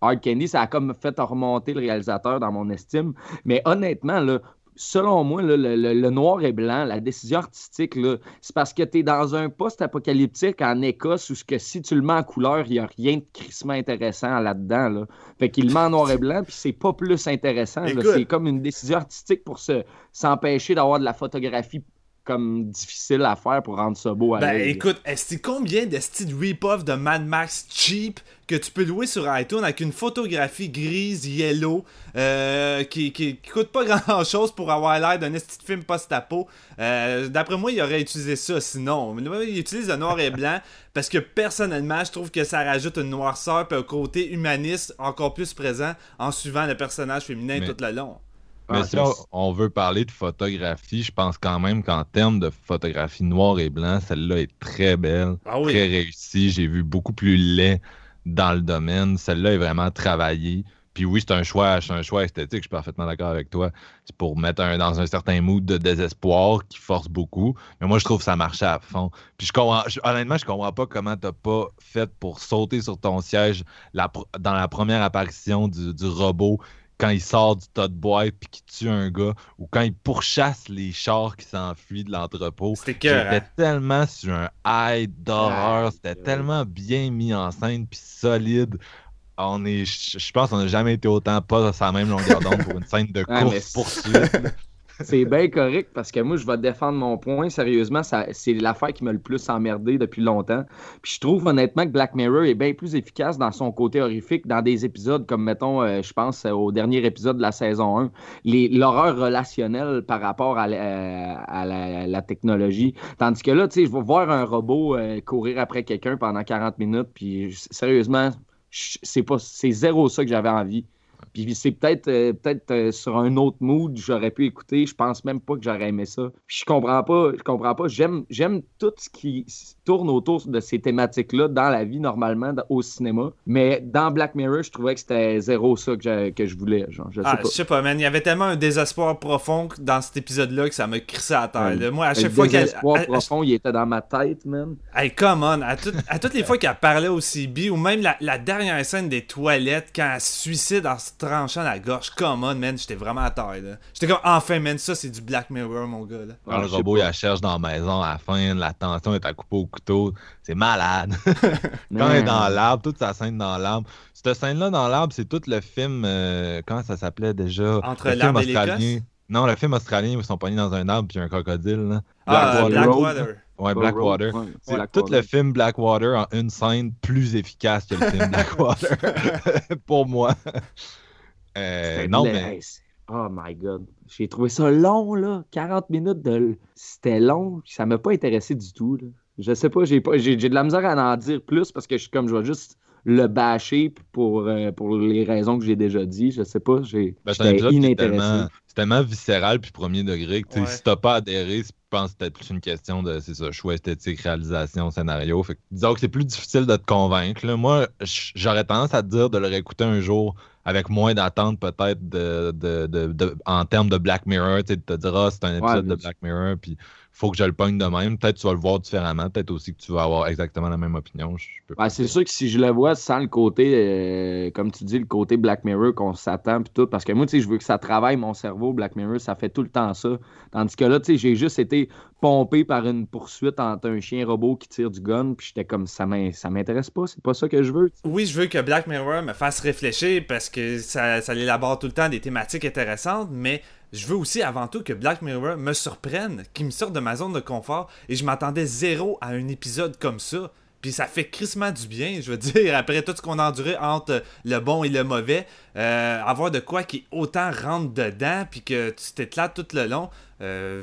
[SPEAKER 3] Hard Candy, ça a comme fait remonter le réalisateur dans mon estime. Mais honnêtement, là, selon moi, là, le, le- le noir et blanc, la décision artistique, c'est parce que tu es dans un post-apocalyptique en Écosse où ce que si tu le mets en couleur, il n'y a rien de crissement intéressant là-dedans. Là. Fait qu'il le met en noir et blanc, puis c'est pas plus intéressant. C'est comme une décision artistique pour se, s'empêcher d'avoir de la photographie comme difficile à faire pour rendre ça beau à
[SPEAKER 1] Ben écoute, est-ce combien de styles rip-off de Mad Max cheap que tu peux louer sur iTunes avec une photographie grise, yellow, euh, qui, qui, qui coûte pas grand chose pour avoir l'air d'un esti de film post-apo? Euh, D'après moi, il aurait utilisé ça sinon. Il utilise le noir et blanc parce que personnellement, je trouve que ça rajoute une noirceur et un côté humaniste encore plus présent en suivant le personnage féminin
[SPEAKER 2] Mais-
[SPEAKER 1] tout le long.
[SPEAKER 2] Mais
[SPEAKER 3] Ah,
[SPEAKER 2] si on, veut parler de photographie, je pense quand même qu'en termes de photographie noir et blanc, celle-là est très belle,
[SPEAKER 1] Ah oui.
[SPEAKER 2] très réussie. J'ai vu beaucoup plus laid dans le domaine. Celle-là est vraiment travaillée. Puis oui, c'est un choix, c'est un choix esthétique, je suis parfaitement d'accord avec toi. C'est pour mettre un, dans un certain mood de désespoir qui force beaucoup. Mais moi, je trouve que ça marchait à fond. Puis je comprends, je- honnêtement, je comprends pas comment t'as pas fait pour sauter sur ton siège la dans la première apparition du, du robot quand il sort du tas de boîte puis qu'il tue un gars ou quand il pourchasse les chars qui s'enfuient de l'entrepôt.
[SPEAKER 1] C'était
[SPEAKER 2] tellement sur un high d'horreur,
[SPEAKER 3] Ah,
[SPEAKER 2] c'était
[SPEAKER 3] ouais.
[SPEAKER 2] tellement bien mis en scène puis solide. On est, je pense qu'on n'a jamais été autant pas sur la même longueur d'onde pour une scène de
[SPEAKER 3] Ouais, mais
[SPEAKER 2] course poursuite.
[SPEAKER 3] C'est bien correct parce que moi, je vais défendre mon point. Sérieusement, c'est l'affaire qui m'a le plus emmerdé depuis longtemps. Puis je trouve honnêtement que Black Mirror est bien plus efficace dans son côté horrifique dans des épisodes comme, mettons, euh, je pense euh, au dernier épisode de la saison 1, les- l'horreur relationnelle par rapport à, la, à la- technologie. Tandis que là, tu sais, je vais voir un robot euh, courir après quelqu'un pendant 40 minutes. Puis sérieusement, c'est pas c'est zéro ça que j'avais envie. Puis c'est peut-être euh, peut-être euh, sur un autre mood j'aurais pu écouter. Je pense même pas que j'aurais aimé ça. Puis je comprends pas, je comprends pas. J'aime j'aime tout ce qui tourne autour de ces thématiques-là dans la vie normalement dans- au cinéma. Mais dans Black Mirror, je trouvais que c'était zéro ça que, que je voulais. Genre, je sais
[SPEAKER 1] Ah,
[SPEAKER 3] pas.
[SPEAKER 1] je sais pas, man. Il y avait tellement un désespoir profond dans cet épisode-là que ça m'a crissé à terre.
[SPEAKER 3] Ouais.
[SPEAKER 1] Moi, à
[SPEAKER 3] Le
[SPEAKER 1] chaque fois qu'elle. à-
[SPEAKER 3] profond, il était dans ma tête, man.
[SPEAKER 1] Hey, come on! À, tout- à toutes les fois qu'elle parlait au CB, ou même la, la dernière scène des toilettes, quand elle se suicide en se tranchant la gorge, come on, man, j'étais vraiment à terre, là. J'étais comme, enfin, man, ça, c'est du Black Mirror, mon gars, là.
[SPEAKER 2] Quand
[SPEAKER 3] Ah,
[SPEAKER 2] le robot il la cherche dans la maison à la fin, la tension est à couper au couteau. C'est malade. Quand elle est dans l'arbre, toute sa scène dans l'arbre. Cette scène-là dans l'arbre, c'est tout le film. euh, comment ça s'appelait déjà?
[SPEAKER 1] Entre
[SPEAKER 2] Le film
[SPEAKER 1] l'arbre et
[SPEAKER 2] australien.
[SPEAKER 1] l'Écosse?
[SPEAKER 2] Non, le film australien où ils sont pognés dans un arbre puis il un crocodile. Là.
[SPEAKER 1] Ah,
[SPEAKER 3] Blackwater.
[SPEAKER 1] Blackwater.
[SPEAKER 2] Ouais, Blackwater.
[SPEAKER 3] Ouais, c'est Blackwater.
[SPEAKER 2] Tout le film Blackwater en une scène plus efficace que le film Blackwater. Pour moi. Euh,
[SPEAKER 3] C'était
[SPEAKER 2] non, mais.
[SPEAKER 3] Oh my god. J'ai trouvé ça long, là. 40 minutes de. C'était long. Ça m'a pas intéressé du tout. Là. Je sais pas, j'ai pas. J'ai de la misère à en dire plus parce que je suis comme je vais juste le bâcher pour, euh, pour les raisons que j'ai déjà dit. Je sais pas. J'ai.
[SPEAKER 2] Ben, c'est
[SPEAKER 3] inintéressé.
[SPEAKER 2] tellement, c'est tellement viscéral puis premier degré que
[SPEAKER 1] Ouais.
[SPEAKER 2] si t'as pas adhéré, je pense que c'est peut-être plus une question de c'est ça, choix esthétique, réalisation, scénario. Fait que, disons que c'est plus difficile de te convaincre. là. Moi, j'aurais tendance à te dire de le réécouter un jour avec moins d'attente peut-être de, de, de- de- en termes de Black Mirror, tu te dire ah, c'est un épisode de Black Mirror, puis faut que je le pogne de même. Peut-être tu vas le voir différemment, peut-être aussi que tu vas avoir exactement la même opinion.
[SPEAKER 3] Ben, c'est sûr que si je le vois sans le côté, euh, comme tu dis, le côté Black Mirror qu'on s'attend puis tout, parce que moi, tu sais, je veux que ça travaille mon cerveau, Black Mirror, ça fait tout le temps ça. Tandis que là, tu sais, j'ai juste été pompé par une poursuite entre un chien robot qui tire du gun, puis j'étais comme, ça m'in- ça m'intéresse pas, c'est pas ça que je veux.
[SPEAKER 1] Oui, je veux que Black Mirror me fasse réfléchir parce que ça, ça élabore tout le temps des thématiques intéressantes, mais je veux aussi avant tout que Black Mirror me surprenne, qu'il me sorte de ma zone de confort et je m'attendais zéro à un épisode comme ça. Puis ça fait crissement du bien, je veux dire, après tout ce qu'on a enduré entre le bon et le mauvais, euh, avoir de quoi qui autant rentre dedans, puis que tu t'éclates tout le long. euh,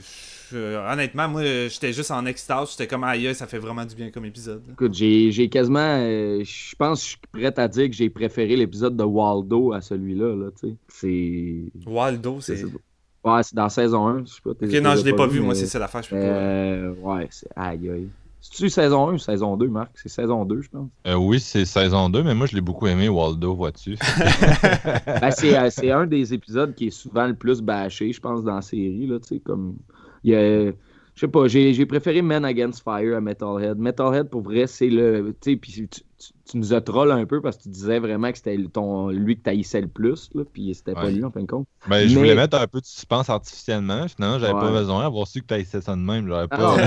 [SPEAKER 1] honnêtement, moi, j'étais juste en extase, j'étais comme aïe, ça fait vraiment du bien comme épisode. là.
[SPEAKER 3] Écoute, j'ai j'ai quasiment, euh, je pense que je suis prêt à dire que j'ai préféré l'épisode de Waldo à celui-là, là, tu sais. C'est...
[SPEAKER 1] Waldo, c'est.
[SPEAKER 3] Ouais, c'est dans saison 1, je sais pas.
[SPEAKER 1] Ok, non, je l'ai pas vu,
[SPEAKER 3] mais-
[SPEAKER 1] moi, c'est ça l'affaire, je peux pas.
[SPEAKER 3] Euh, ouais, c'est aïe aïe. C'est-tu saison 1 ou saison 2, Marc? C'est saison 2, je pense.
[SPEAKER 2] Euh, oui, c'est saison 2, mais moi je l'ai beaucoup aimé, Waldo, vois-tu?
[SPEAKER 3] Ben, c'est, euh, c'est un des épisodes qui est souvent le plus bâché, je pense, dans la série, là, tu sais, comme... Il y a... Je sais pas, j'ai, j'ai préféré Men Against Fire à Metalhead. Metalhead, pour vrai, c'est le... Tu tu, tu- tu nous as troll un peu parce que tu disais vraiment que c'était lui que t'haïssais le plus, là, puis c'était pas lui, en fin de compte.
[SPEAKER 2] Ben, je
[SPEAKER 3] Mais-
[SPEAKER 2] voulais mettre un peu de suspense artificiellement. Finalement, j'avais pas besoin. Avoir su que tu essayé ça de même, j'aurais
[SPEAKER 3] Ah
[SPEAKER 2] pas.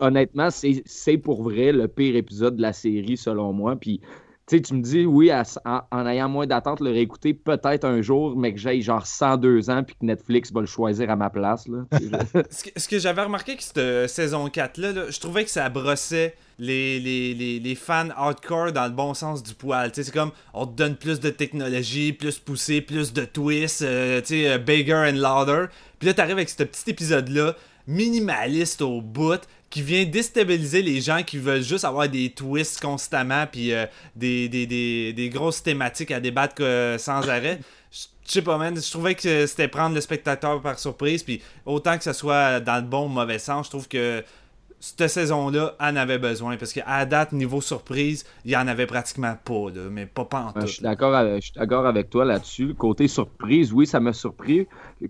[SPEAKER 3] honnêtement, c'est c'est pour vrai le pire épisode de la série, selon moi. Puis, tu tu me dis, oui, en, ayant moins d'attente, le réécouter peut-être un jour, mais que j'aille genre 102 ans puis que Netflix va le choisir à ma place. Là.
[SPEAKER 1] Ce que, que j'avais remarqué avec cette euh, saison 4-là, là, je trouvais que ça brossait les, les, les, fans hardcore dans le bon sens du poil. C'est comme, on te donne plus de technologie, plus poussé, plus de twists, euh, euh, bigger and louder. Puis là, t'arrives avec ce petit épisode-là, minimaliste au bout, qui vient déstabiliser les gens qui veulent juste avoir des twists constamment, puis euh, des, des, des, grosses thématiques à débattre sans arrêt. Je je sais pas, man. Je trouvais que c'était prendre le spectateur par surprise. Puis autant que ce soit dans le bon ou mauvais sens, je trouve que cette saison-là en avait besoin. Parce qu'à date, niveau surprise, il y en avait pratiquement pas, là, mais pas, pas en tout.
[SPEAKER 3] Je suis d'accord avec, je suis d'accord avec toi là-dessus. Côté surprise, oui, ça m'a surpris.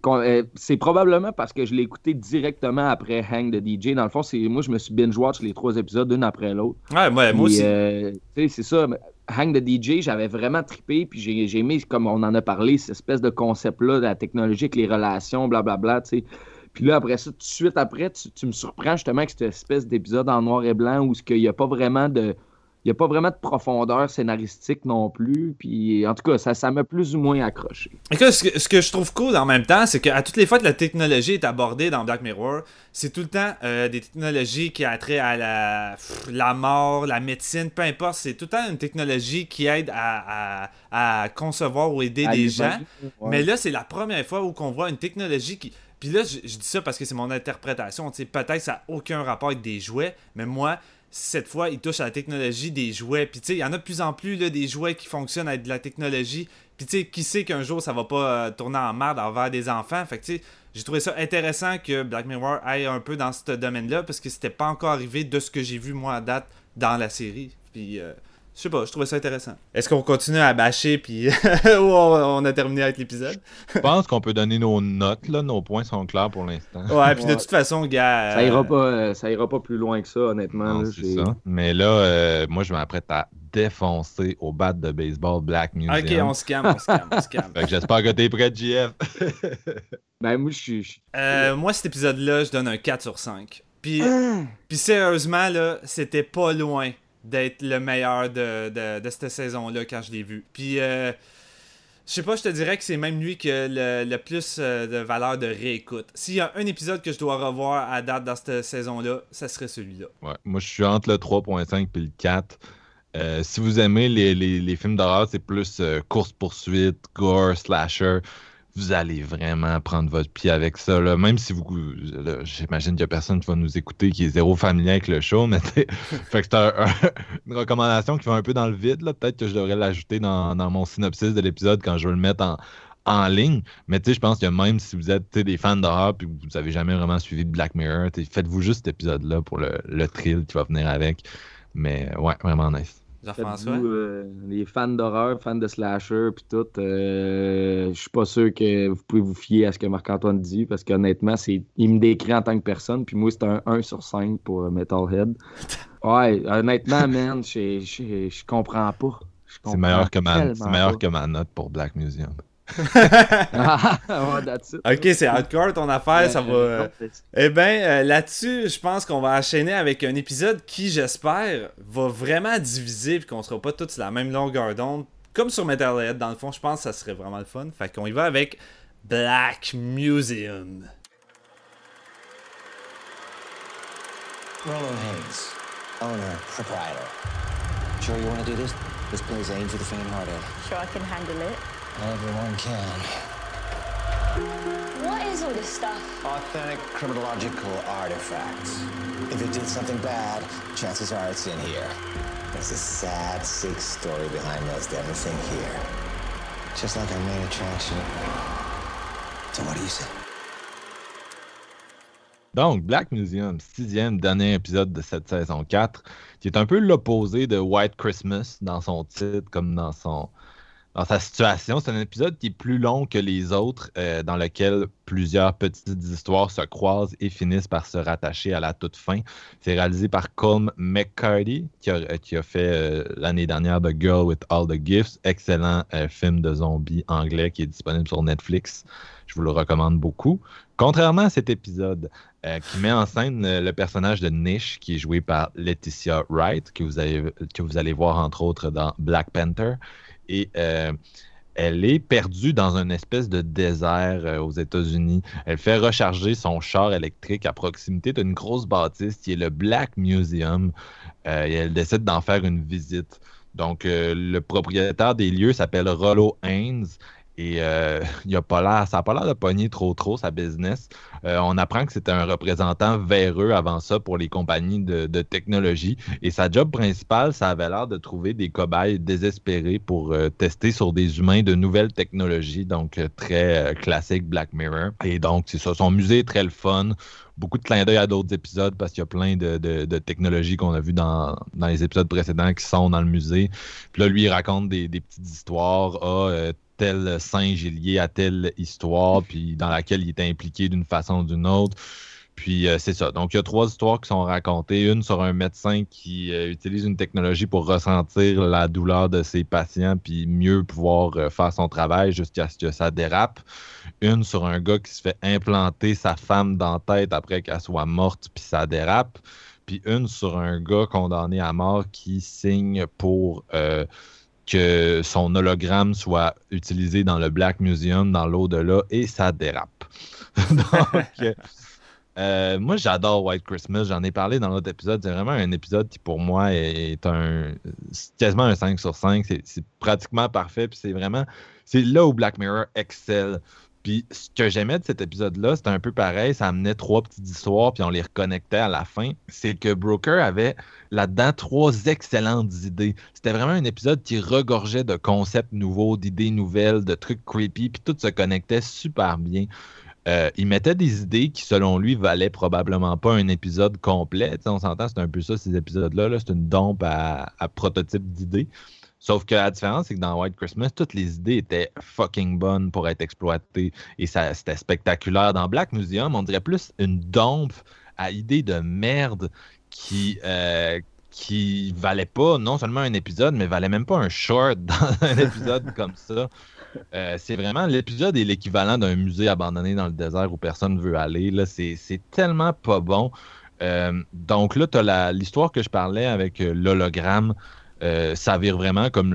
[SPEAKER 3] Euh, C'est probablement parce que je l'ai écouté directement après Hang de DJ. Dans le fond, c'est moi, je me suis binge-watch les trois épisodes, une après l'autre.
[SPEAKER 1] Ouais, ouais, moi aussi.
[SPEAKER 3] euh, tu sais, c'est ça. Hang de DJ, j'avais vraiment trippé, puis j'ai j'ai aimé, comme on en a parlé, cette espèce de concept-là, de la technologie avec les relations, blablabla, tu sais. Puis là, après ça, tout de suite après, tu, tu me surprends justement avec cette espèce d'épisode en noir et blanc où il n'y a pas vraiment de. Il a pas vraiment de profondeur scénaristique non plus. Puis, en tout cas, ça ça m'a plus ou moins accroché.
[SPEAKER 1] Écoute, ce que, ce que je trouve cool en même temps, c'est qu'à toutes les fois que la technologie est abordée dans Black Mirror, c'est tout le temps euh, des technologies qui a trait à la, pff, la mort, la médecine, peu importe. C'est tout le temps une technologie qui aide à, à- à concevoir ou aider des gens.
[SPEAKER 3] Ouais.
[SPEAKER 1] Mais là, c'est la première fois où qu'on voit une technologie qui. Puis là, je, dis ça parce que c'est mon interprétation. Peut-être ça n'a aucun rapport avec des jouets, mais moi, cette fois, il touche à la technologie des jouets. Puis il y en a de plus en plus là, des jouets qui fonctionnent avec de la technologie. Puis tu sais, qui sait qu'un jour ça va pas euh, tourner en merde envers des enfants. Fait que tu sais, j'ai trouvé ça intéressant que Black Mirror aille un peu dans ce domaine-là parce que c'était pas encore arrivé de ce que j'ai vu moi à date dans la série. Puis euh, je sais pas, je trouvais ça intéressant. Est-ce qu'on continue à bâcher puis ou on, a terminé avec l'épisode?
[SPEAKER 2] Je pense qu'on peut donner nos notes, là. Nos points sont clairs pour l'instant.
[SPEAKER 1] Ouais, puis de toute façon, gars.
[SPEAKER 3] Ça
[SPEAKER 1] euh,
[SPEAKER 3] ira pas, euh, ça ira pas plus loin que ça, honnêtement.
[SPEAKER 2] Non,
[SPEAKER 3] là.
[SPEAKER 2] ça. Mais là, euh, moi, je m'apprête à défoncer au bat de baseball Black Museum.
[SPEAKER 1] Ok, on se calme, on se calme, on se calme.
[SPEAKER 2] Fait que j'espère que t'es prêt, JF.
[SPEAKER 3] Ben, moi, je suis. je suis-
[SPEAKER 1] Euh, moi, cet épisode-là, je donne un 4 sur 5. Puis,
[SPEAKER 3] Ah!
[SPEAKER 1] puis sérieusement, là, c'était pas loin d'être le meilleur de, de, de cette saison-là quand je l'ai vu. Puis, euh, je sais pas, je te dirais que c'est même lui que le, le plus euh, de valeur de réécoute. S'il y a un épisode que je dois revoir à date dans cette saison-là, ça serait celui-là.
[SPEAKER 2] Ouais, moi, je suis entre le 3.5 et le 4. Euh, si vous aimez les, les- films d'horreur, c'est plus course-poursuite, gore, slasher. Vous allez vraiment prendre votre pied avec ça. là. Même si vous. J'imagine qu'il n'y a personne qui va nous écouter qui est zéro familier avec le show, mais fait que c'est un- un- une recommandation qui va un peu dans le vide. Peut-être que je devrais l'ajouter dans, dans mon synopsis de l'épisode quand je vais le mettre en, en ligne. Mais tu sais, je pense que même si vous êtes des fans d'horreur et que vous n'avez jamais vraiment suivi de Black Mirror, faites-vous juste cet épisode-là pour le, le thrill qui va venir avec. Mais ouais, vraiment nice.
[SPEAKER 1] Jean-François?
[SPEAKER 3] Faites-vous, euh, les fans d'horreur, fans de slasher, puis tout, euh, je suis pas sûr que vous pouvez vous fier à ce que Marc-Antoine dit, parce qu'honnêtement, c'est, il me décrit en tant que personne, puis moi, c'est un 1 sur 5 pour euh, Metalhead. Ouais, honnêtement, man, je, je, je comprends pas.
[SPEAKER 2] C'est meilleur, que ma, meilleur
[SPEAKER 3] pas.
[SPEAKER 2] que ma note pour Black Museum.
[SPEAKER 3] Ouais, that's it.
[SPEAKER 1] Ok, c'est hardcore ton affaire, ça va. euh, Eh bien, là-dessus, je pense qu'on va enchaîner avec un épisode qui, j'espère, va vraiment diviser puis qu'on sera pas tous sur la même longueur d'onde. Comme sur Metalhead, dans le fond, je pense que ça serait vraiment le fun. Fait qu'on y va avec Black Museum.
[SPEAKER 5] Rollo Haynes, owner, proprietor. Sure you want to do this? This ain't for the faint-hearted.
[SPEAKER 6] Sure, I can handle it.
[SPEAKER 5] Everyone can.
[SPEAKER 6] What is all this stuff?
[SPEAKER 5] Authentic criminological artifacts. If it did something bad, chances are it's in here. There's a sad, sick story behind most everything here. Just like our main attraction. So what do you say?
[SPEAKER 2] Donc, Black Museum, sixième dernier épisode de cette saison 4, qui est un peu l'opposé de White Christmas dans son titre, comme dans son dans sa situation. C'est un épisode qui est plus long que les autres, euh, dans lequel plusieurs petites histoires se croisent et finissent par se rattacher à la toute fin. C'est réalisé par Colm McCarty, qui a, euh, qui a fait euh, l'année dernière The Girl with All the Gifts, excellent film de zombies anglais qui est disponible sur Netflix. Je vous le recommande beaucoup. Contrairement à cet épisode, qui met en scène le personnage de Niche, qui est joué par Laetitia Wright, que vous, avez, que vous allez voir entre autres dans Black Panther. Et euh, elle est perdue dans une espèce de désert euh, aux États-Unis. Elle fait recharger son char électrique à proximité d'une grosse bâtisse qui est le Black Museum. Euh, et elle décide d'en faire une visite. Donc, le propriétaire des lieux s'appelle Rollo Haynes. Et euh, il a pas l'air, ça n'a pas l'air de pogner trop trop sa business. Euh, on apprend que c'était un représentant véreux avant ça pour les compagnies de, de technologie. Et sa job principale, ça avait l'air de trouver des cobayes désespérés pour euh, tester sur des humains de nouvelles technologies. Donc euh, très classique Black Mirror. Et donc, c'est ça. Son musée est très le fun. Beaucoup de clins d'œil à d'autres épisodes parce qu'il y a plein de, de- de technologies qu'on a vues dans, dans les épisodes précédents qui sont dans le musée. Puis là, lui, il raconte des, des petites histoires. Ah, euh, tel singe est lié à telle histoire, puis dans laquelle il était impliqué d'une façon ou d'une autre. Puis euh, c'est ça. Donc, il y a trois histoires qui sont racontées. Une sur un médecin qui euh, utilise une technologie pour ressentir la douleur de ses patients, puis mieux pouvoir euh, faire son travail jusqu'à ce que ça dérape. Une sur un gars qui se fait implanter sa femme dans la tête après qu'elle soit morte, puis ça dérape. Puis une sur un gars condamné à mort qui signe pour que son hologramme soit utilisé dans le Black Museum, dans l'au-delà, et ça dérape. Donc, euh, euh, moi, j'adore White Christmas. J'en ai parlé dans l'autre épisode. C'est vraiment un épisode qui, pour moi, est un quasiment un 5 sur 5. C'est- C'est pratiquement parfait. Puis c'est vraiment. C'est là où Black Mirror excelle. Puis ce que j'aimais de cet épisode-là, c'était un peu pareil. Ça amenait trois petites histoires, puis on les reconnectait à la fin. C'est que Broker avait là-dedans trois excellentes idées. C'était vraiment un épisode qui regorgeait de concepts nouveaux, d'idées nouvelles, de trucs creepy, puis tout se connectait super bien. Euh, il mettait des idées qui, selon lui, valaient probablement pas un épisode complet. On s'entend, c'est un peu ça, ces épisodes-là. -là, c'est une dompe à, à prototype d'idées. Sauf que la différence, c'est que dans White Christmas, toutes les idées étaient fucking bonnes pour être exploitées. Et ça, c'était spectaculaire. Dans Black Museum, on dirait plus une dompe à idées de merde qui, euh, qui valait pas non seulement un épisode, mais valait même pas un short dans un épisode comme ça. Euh, c'est vraiment l'épisode est l'équivalent d'un musée abandonné dans le désert où personne veut aller. Là, c'est, c'est tellement pas bon. Euh, donc là, tu as l'histoire que je parlais avec l'hologramme. Euh, ça vire vraiment comme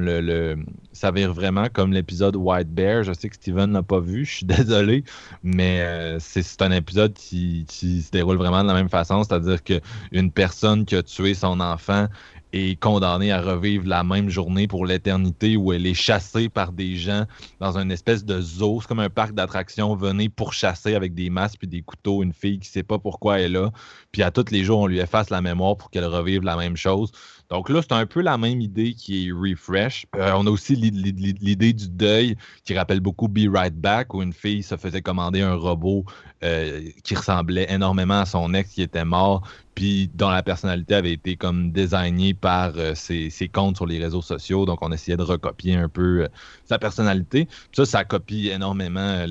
[SPEAKER 2] l'épisode White Bear. Je sais que Steven n'a pas vu, je suis désolé, mais euh, c'est, un épisode qui, se déroule vraiment de la même façon, c'est-à-dire que une personne qui a tué son enfant est condamnée à revivre la même journée pour l'éternité où elle est chassée par des gens dans une espèce de zoo. C'est comme un parc d'attractions. Venez pour chasser avec des masques puis des couteaux une fille qui sait pas pourquoi elle est là. Puis à tous les jours, on lui efface la mémoire pour qu'elle revive la même chose. Donc là, c'est un peu la même idée qui est refresh. Euh, on a aussi l'i- l'i- l'idée du deuil qui rappelle beaucoup Be Right Back, où une fille se faisait commander un robot euh, qui ressemblait énormément à son ex qui était mort, puis dont la personnalité avait été comme désignée par euh, ses, comptes sur les réseaux sociaux. Donc on essayait de recopier un peu sa personnalité. Puis ça, ça copie énormément.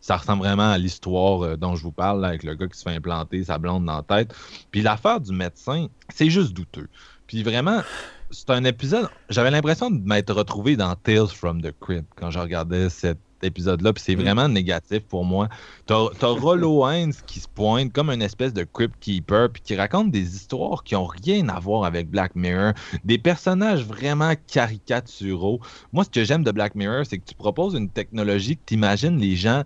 [SPEAKER 2] ça ressemble vraiment à l'histoire dont je vous parle, avec le gars qui se fait implanter sa blonde dans la tête. Puis l'affaire du médecin, c'est juste douteux. Puis vraiment, c'est un épisode. J'avais l'impression de m'être retrouvé dans Tales from the Crypt quand je regardais cet épisode-là. Puis c'est vraiment négatif pour moi. T'as t'as Rollo Hines qui se pointe comme une espèce de Crypt Keeper, puis qui raconte des histoires qui ont rien à voir avec Black Mirror. Des personnages vraiment caricaturaux. Moi, ce que j'aime de Black Mirror, c'est que tu proposes une technologie que tu imagines les gens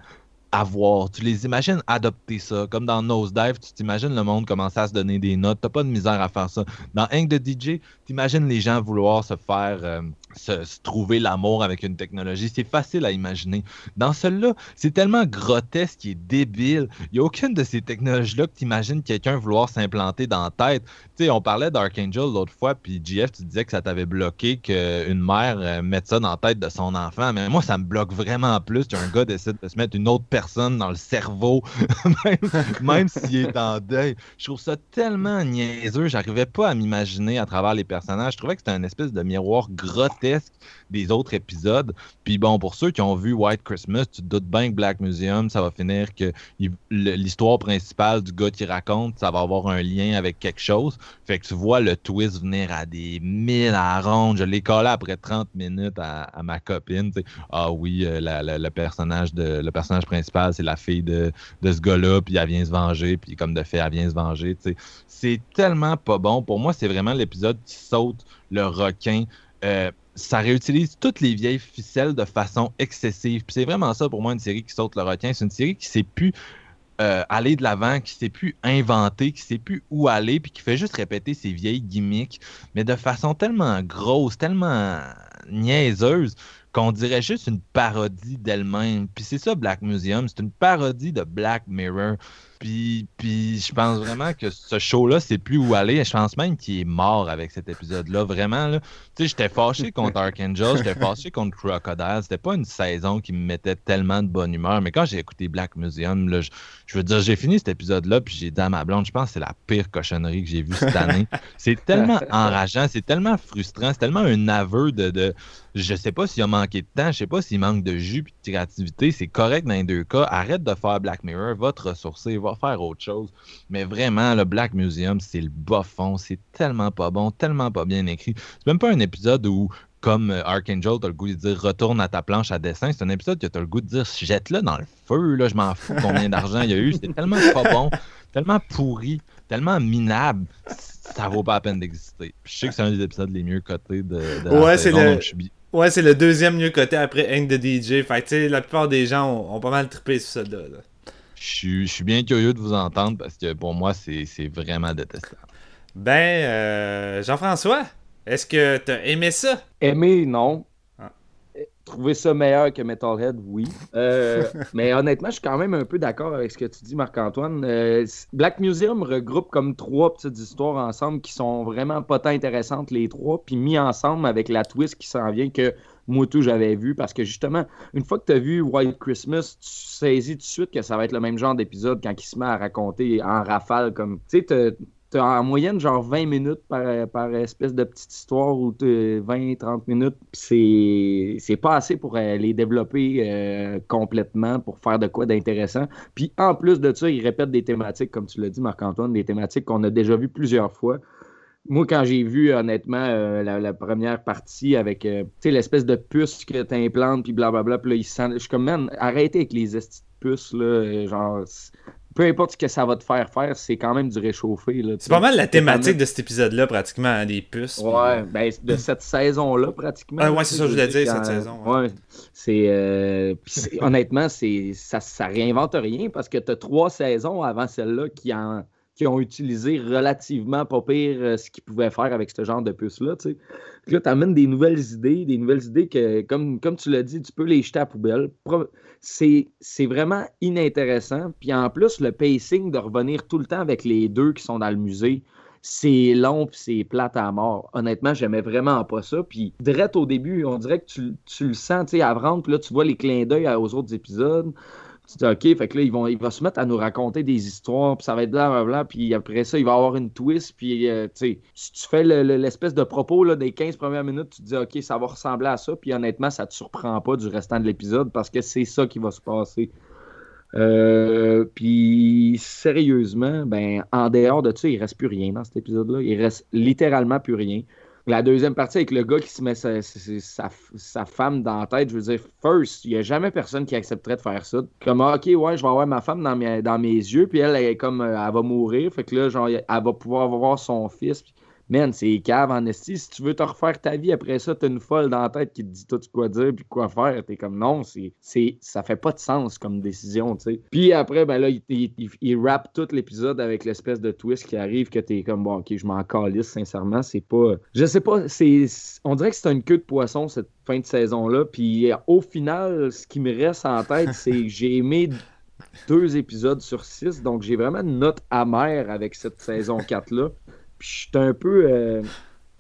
[SPEAKER 2] Tu les imagines adopter ça. Comme dans Nosedive, tu t'imagines le monde commencer à se donner des notes. T'as pas de misère à faire ça. Dans Hank de DJ, t'imagines les gens vouloir se faire euh, se, trouver l'amour avec une technologie. C'est facile à imaginer. Dans celui-là, c'est tellement grotesque et débile. Il n'y a aucune de ces technologies-là que tu imagines quelqu'un vouloir s'implanter dans la tête. Tu sais, on parlait d'Archangel l'autre fois, puis GF, tu disais que ça t'avait bloqué qu'une mère euh, mette ça dans la tête de son enfant. Mais moi, ça me bloque vraiment plus qu'un gars décide de se mettre une autre personne dans le cerveau, même, même s'il est en deuil. Je trouve ça tellement niaiseux. J'arrivais pas à m'imaginer à travers les personnages. Je trouvais que c'était une espèce de miroir grotesque des autres épisodes. Puis bon, pour ceux qui ont vu White Christmas, tu te doutes bien que Black Museum, ça va finir que l'histoire principale du gars qui raconte, ça va avoir un lien avec quelque chose. Fait que tu vois le twist venir à des mille à ronde. Je l'ai collé après 30 minutes à, ma copine. Ah oui, euh, le, personnage de, le personnage principal, c'est la fille de, ce gars-là, puis elle vient se venger, puis comme de fait, elle vient se venger. C'est tellement pas bon. Pour moi, c'est vraiment l'épisode qui saute le requin. Euh, ça réutilise toutes les vieilles ficelles de façon excessive. Puis c'est vraiment ça pour moi, une série qui saute le requin. C'est une série qui sait plus euh, aller de l'avant, qui sait plus inventer, qui sait plus où aller, puis qui fait juste répéter ses vieilles gimmicks, mais de façon tellement grosse, tellement niaiseuse, qu'on dirait juste une parodie d'elle-même. Puis c'est ça, Black Museum, c'est une parodie de Black Mirror. Puis, puis je pense vraiment que ce show-là, c'est plus où aller. Je pense même qu'il est mort avec cet épisode-là. Vraiment, là. Tu sais, j'étais fâché contre Archangel, j'étais fâché contre Crocodile. C'était pas une saison qui me mettait tellement de bonne humeur. Mais quand j'ai écouté Black Museum, là, je, je veux dire, j'ai fini cet épisode-là, puis j'ai dit à ma blonde, je pense que c'est la pire cochonnerie que j'ai vue cette année. c'est tellement enrageant, c'est tellement frustrant, c'est tellement un aveu de, de je sais pas s'il a manqué de temps, je sais pas s'il manque de jus et de créativité. C'est correct dans les deux cas. Arrête de faire Black Mirror, va te ressourcer, va faire autre chose. Mais vraiment, le Black Museum, c'est le bas fond. C'est tellement pas bon, tellement pas bien écrit. C'est même pas un épisode où comme euh, Archangel, t'as le goût de dire retourne à ta planche à dessin. C'est un épisode que t'as le goût de dire jette-le dans le feu, là, je m'en fous combien d'argent il y a eu. C'est tellement pas bon, tellement pourri, tellement minable. Ça vaut pas la peine d'exister. Je sais que c'est un des épisodes les mieux cotés de, de la
[SPEAKER 1] Ouais, c'est
[SPEAKER 2] saison,
[SPEAKER 1] le-
[SPEAKER 2] donc je suis
[SPEAKER 1] Ouais, c'est le deuxième mieux coté après Hank de DJ. Fait que, tu sais, la plupart des gens ont, ont pas mal trippé sur ça là.
[SPEAKER 2] Je suis, je suis bien curieux de vous entendre parce que pour moi, c'est vraiment détestable.
[SPEAKER 1] Ben, euh, Jean-François, est-ce que t'as aimé ça?
[SPEAKER 3] Aimer, non.
[SPEAKER 1] Ah.
[SPEAKER 3] Trouver ça meilleur que Metalhead, oui. Euh, mais honnêtement, je suis quand même un peu d'accord avec ce que tu dis, Marc-Antoine. Euh, Black Museum regroupe comme trois petites histoires ensemble qui sont vraiment pas tant intéressantes, les trois, puis mis ensemble avec la twist qui s'en vient que moi tout j'avais vu. Parce que justement, une fois que tu as vu White Christmas, tu saisis tout de suite que ça va être le même genre d'épisode quand il se met à raconter en rafale. comme Tu sais, T'as en moyenne genre 20 minutes par, espèce de petite histoire ou 20-30 minutes. C'est c'est pas assez pour euh, les développer euh, complètement, pour faire de quoi d'intéressant. Puis en plus de ça, ils répètent des thématiques, comme tu l'as dit, Marc-Antoine, des thématiques qu'on a déjà vues plusieurs fois. Moi, quand j'ai vu, honnêtement, euh, la, la première partie avec euh, tu sais, l'espèce de puce que t'implantes, puis blablabla, puis là, ils se sentent- Je suis comme, man, arrêtez avec les puces, là. euh, Genre, peu importe ce que ça va te faire faire, c'est quand même du réchauffé. là, tu
[SPEAKER 1] C'est pas mal la thématique de cet épisode-là, pratiquement, hein, des puces. puis-
[SPEAKER 3] Ouais, ben, de cette saison-là, pratiquement.
[SPEAKER 1] Ah ouais, c'est ça, je voulais dire, cette saison, ouais.
[SPEAKER 3] Ouais. C'est. euh, c'est- honnêtement, c'est, ça, ça réinvente rien parce que tu as trois saisons avant celle-là qui, en, qui ont utilisé relativement pas pire euh, ce qu'ils pouvaient faire avec ce genre de puce-là. là, tu amènes des nouvelles idées, des nouvelles idées que, comme, comme tu l'as dit, tu peux les jeter à la poubelle. C'est, vraiment inintéressant. Puis en plus, le pacing de revenir tout le temps avec les deux qui sont dans le musée, c'est long puis c'est plate à mort. Honnêtement, j'aimais vraiment pas ça. Puis direct au début, on dirait que tu, tu le sens, tu sais, à puis là, tu vois les clins d'œil aux autres épisodes. Tu dis, OK, fait que là, ils vont, il va se mettre à nous raconter des histoires, puis ça va être blablabla, puis après ça, il va avoir une twist, puis, euh, tu sais, si tu fais le- le- l'espèce de propos là, des 15 premières minutes, tu te dis, OK, ça va ressembler à ça, puis honnêtement, ça te surprend pas du restant de l'épisode, parce que c'est ça qui va se passer. Euh, puis sérieusement, ben en dehors de ça, il reste plus rien dans cet épisode-là. Il reste littéralement plus rien. La deuxième partie avec le gars qui se met sa, sa- sa- femme dans la tête, je veux dire, first, il n'y a jamais personne qui accepterait de faire ça. Comme, ah, ok, ouais, je vais avoir ma femme dans mes, dans mes yeux, puis elle, elle est comme, euh, elle va mourir, fait que là, genre, elle va pouvoir voir son fils. Man, c'est cave en esti. Si tu veux te refaire ta vie après ça, t'as une folle dans la tête qui te dit tout quoi dire puis quoi faire. T'es comme non, c'est, c'est, ça fait pas de sens comme décision, tu sais. Puis après, ben là, il, il, il- il rappe tout l'épisode avec l'espèce de twist qui arrive que t'es comme bon, ok, je m'en calisse, sincèrement. C'est pas. Je sais pas, c'est. On dirait que c'est une queue de poisson cette fin de saison-là. Puis au final, ce qui me reste en tête, c'est que j'ai aimé deux épisodes sur six. Donc j'ai vraiment une note amère avec cette saison 4-là. Je suis un peu. euh,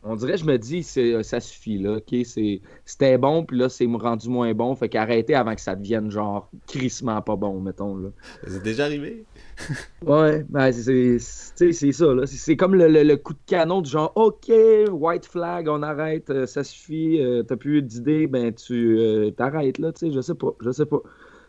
[SPEAKER 3] on dirait, je me dis, c'est, ça suffit, là. OK, c'est, c'était bon, puis là, c'est rendu moins bon. Fait qu'arrêtez avant que ça devienne, genre, crissement pas bon, mettons, là.
[SPEAKER 1] C'est déjà arrivé?
[SPEAKER 3] Ouais, ben, c'est, c'est, tu sais, c'est ça, là. C'est, c'est comme le, le- le coup de canon du genre, OK, white flag, on arrête, euh, ça suffit, euh, t'as plus d'idées, ben, tu euh, t'arrêtes, là, tu sais, je sais pas, je sais pas.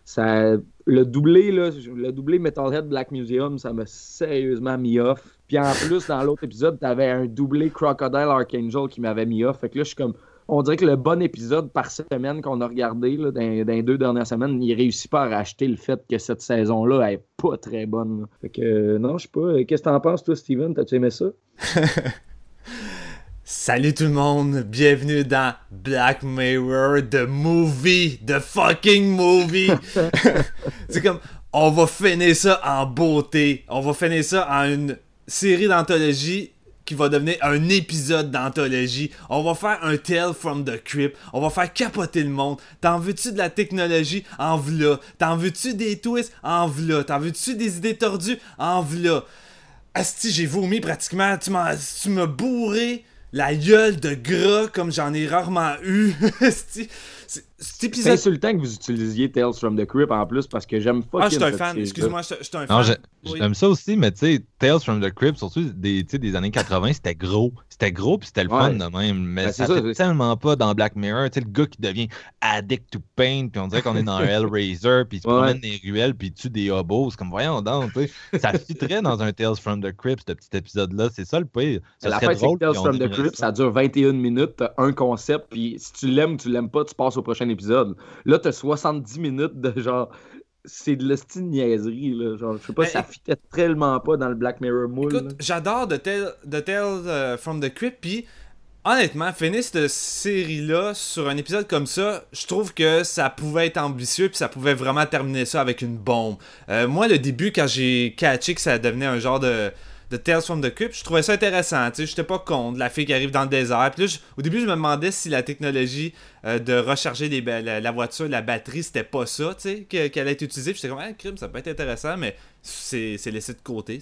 [SPEAKER 3] Ça, le doublé, là, le doublé Metalhead Black Museum, ça m'a sérieusement mis off. Puis en plus, dans l'autre épisode, t'avais un doublé Crocodile Archangel qui m'avait mis off. Fait que là, je suis comme. On dirait que le bon épisode par semaine qu'on a regardé là, dans, les deux dernières semaines, il réussit pas à racheter le fait que cette saison-là est pas très bonne. Fait que euh, non, je sais pas. Euh, Qu'est-ce que t'en penses, toi, Steven? T'as-tu aimé ça?
[SPEAKER 1] Salut tout le monde, bienvenue dans Black Mirror, the movie, the fucking movie. c'est comme, on va finir ça en beauté, on va finir ça en une série d'anthologie qui va devenir un épisode d'anthologie. On va faire un Tale from the Crypt. On va faire capoter le monde. T'en veux-tu de la technologie? En v'là. T'en veux-tu des twists? En v'là. T'en veux-tu des idées tordues? En v'là. Asti, j'ai vomi pratiquement. Tu m'as, tu m'as bourré la gueule de gras comme j'en ai rarement eu. Asti, c'est- cet
[SPEAKER 3] C'est
[SPEAKER 1] épisode.
[SPEAKER 3] insultant que vous utilisiez Tales from the Crypt en plus parce que j'aime pas
[SPEAKER 1] Ah, je suis un fan. Excuse-moi, je suis un fan.
[SPEAKER 2] Non, j'aime ça aussi, mais tu sais, Tales from the Crypt, surtout des, tu sais, des années 80, c'était gros. C'était gros, puis c'était le fun de même. Mais
[SPEAKER 3] Ben, c'est
[SPEAKER 2] ça,
[SPEAKER 3] ça,
[SPEAKER 2] fait
[SPEAKER 3] c'est-
[SPEAKER 2] tellement pas dans Black Mirror. Tu sais, le gars qui devient addict to pain, puis on dirait qu'on est dans Hellraiser, puis il se
[SPEAKER 3] Ouais.
[SPEAKER 2] promène dans les ruelles, puis il tue des hobos. C'est comme, voyons donc, tu sais. Ça fitterait dans un Tales from the Crypt, ce petit épisode-là. C'est ça le pire. Ça
[SPEAKER 3] La
[SPEAKER 2] serait
[SPEAKER 3] fête, c'est
[SPEAKER 2] drôle,
[SPEAKER 3] que Tales from the Crypt,
[SPEAKER 2] ça.
[SPEAKER 3] dure 21 minutes, un concept, puis si tu l'aimes ou tu l'aimes pas, tu passes au prochain épisode. Là, t'as 70 minutes de genre. C'est de la style niaiserie, là. Genre, je sais pas,
[SPEAKER 1] Mais
[SPEAKER 3] ça fitait tellement pas dans le Black Mirror moule.
[SPEAKER 1] Écoute, j'adore The Tale, The Tale euh, from the Crypt, puis honnêtement, finir cette série-là sur un épisode comme ça, je trouve que ça pouvait être ambitieux, puis ça pouvait vraiment terminer ça avec une bombe. Euh, moi, le début, quand j'ai catché que ça devenait un genre de, de Tales from the Crypt, je trouvais ça intéressant, tu sais, j'étais pas contre la fille qui arrive dans le désert. Puis là, au début, je me demandais si la technologie euh, de recharger la, voiture, la batterie, c'était pas ça, tu sais, que- qu'elle allait être utilisée. Puis j'étais comme, ah, crime, ça peut être intéressant, mais c'est laissé de côté.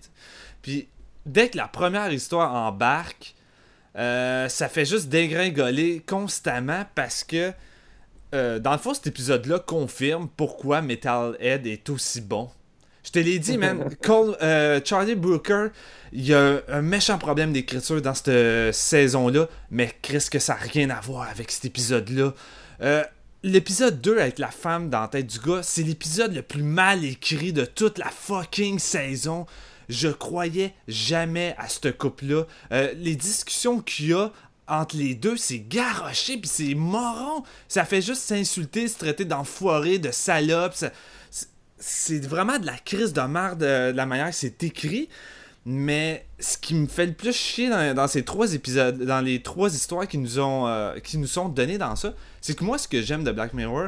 [SPEAKER 1] Puis dès que la première histoire embarque, euh, ça fait juste dégringoler constamment parce que, euh, dans le fond, cet épisode-là confirme pourquoi Metalhead est aussi bon. Je te l'ai dit, man. Cole- euh, Charlie Brooker, il y a un méchant problème d'écriture dans cette saison-là, mais Chris, que ça n'a rien à voir avec cet épisode-là. Euh, L'épisode 2 avec la femme dans la tête du gars, c'est l'épisode le plus mal écrit de toute la fucking saison. Je croyais jamais à ce couple-là. Euh, les discussions qu'il y a entre les deux, c'est garoché puis c'est moron. Ça fait juste s'insulter, se traiter d'enfoiré, de salope. ça- c'est- vraiment de la crise de merde de, de la manière que c'est écrit. Mais ce qui me fait le plus chier dans, dans ces trois épisodes, dans les trois histoires qui nous ont euh, qui nous sont données dans ça, c'est que moi ce que j'aime de Black Mirror,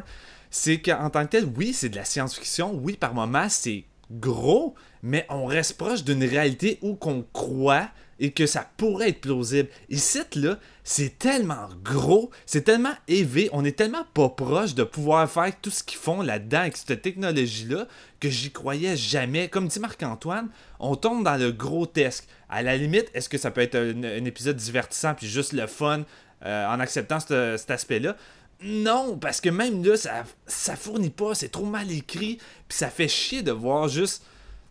[SPEAKER 1] c'est qu'en tant que tel, oui, c'est de la science-fiction, oui, par moments c'est gros, mais on reste proche d'une réalité où qu'on croit et que ça pourrait être plausible. Ici, là, c'est tellement gros, c'est tellement élevé, on est tellement pas proche de pouvoir faire tout ce qu'ils font là-dedans avec cette technologie-là que j'y croyais jamais. Comme dit Marc-Antoine, on tombe dans le grotesque. À la limite, est-ce que ça peut être un, épisode divertissant puis juste le fun euh, en acceptant ce- cet aspect-là? Non, parce que même là, ça, ça fournit pas, c'est trop mal écrit, puis ça fait chier de voir juste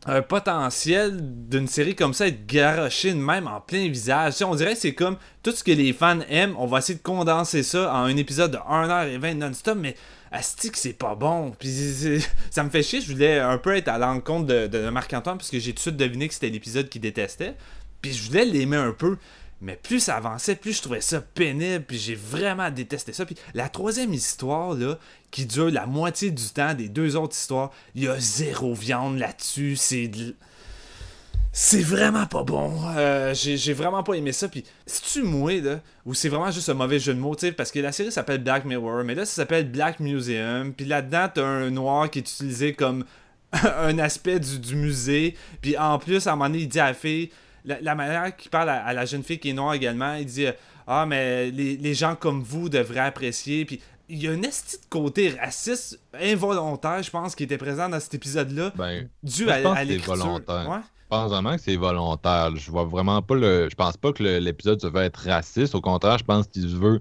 [SPEAKER 1] un potentiel d'une série comme ça être garoché de même en plein visage. On dirait que c'est comme tout ce que les fans aiment, on va essayer de condenser ça en un épisode de 1h20 non-stop, mais Asti que c'est pas bon. Puis ça me fait chier, je voulais un peu être à l'encontre de, de Marc-Antoine parce j'ai tout de suite deviné que c'était l'épisode qu'il détestait. Puis je voulais l'aimer un peu. Mais plus ça avançait, plus je trouvais ça pénible, puis j'ai vraiment détesté ça. Puis la troisième histoire, là, qui dure la moitié du temps des deux autres histoires, il y a zéro viande là-dessus, c'est C'est vraiment pas bon. Euh, j'ai vraiment pas aimé ça. Puis, si tu mouais, là, ou c'est vraiment juste un mauvais jeu de mots, tu parce que la série s'appelle Black Mirror, mais là, ça s'appelle Black Museum. Puis là-dedans, t'as un noir qui est utilisé comme un aspect du, du musée. Puis en plus, à un moment donné, il dit à la fille, la, la manière qu'il parle à, à la jeune fille qui est noire également, il dit euh, Ah, mais les, les gens comme vous devraient apprécier. Puis il y a un esti de côté raciste involontaire, je pense, qui était présent dans cet épisode-là,
[SPEAKER 2] Ben,
[SPEAKER 1] dû à, à l'écriture. Ouais.
[SPEAKER 2] Je pense vraiment que c'est volontaire. Je vois vraiment pas le. Je pense pas que l'épisode se veut être raciste. Au contraire, je pense qu'il veut,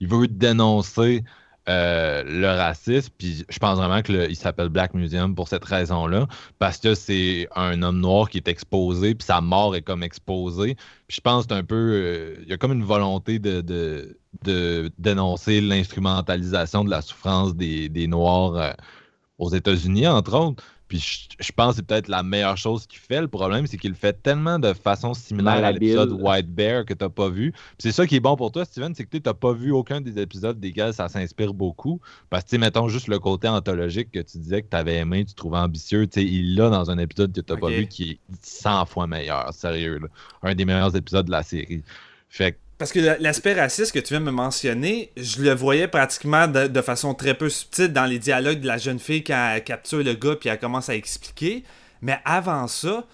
[SPEAKER 2] il veut dénoncer euh, le racisme. Puis je pense vraiment qu'il s'appelle Black Museum pour cette raison-là. Parce que c'est un homme noir qui est exposé, puis sa mort est comme exposée. Puis je pense que un peu. euh, il y a comme une volonté de, de, de dénoncer l'instrumentalisation de la souffrance des, des Noirs euh, aux États-Unis, entre autres. Puis je, je pense que c'est peut-être la meilleure chose qu'il fait. Le problème, c'est qu'il le fait tellement de façon similaire à l'épisode White Bear que tu n'as pas vu. Puis c'est ça qui est bon pour toi, Steven, c'est que tu n'as pas vu aucun des épisodes desquels ça s'inspire beaucoup. Parce que, mettons juste le côté anthologique que tu disais que tu avais aimé, tu trouvais ambitieux. Tu sais, il l'a dans un épisode que tu n'as pas vu qui est 100 fois meilleur, sérieux. là. Un des meilleurs épisodes de la série. Fait que
[SPEAKER 1] Parce que l'aspect raciste que tu viens de me mentionner, je le voyais pratiquement de, façon très peu subtile dans les dialogues de la jeune fille quand elle capture le gars puis elle commence à expliquer. Mais avant ça,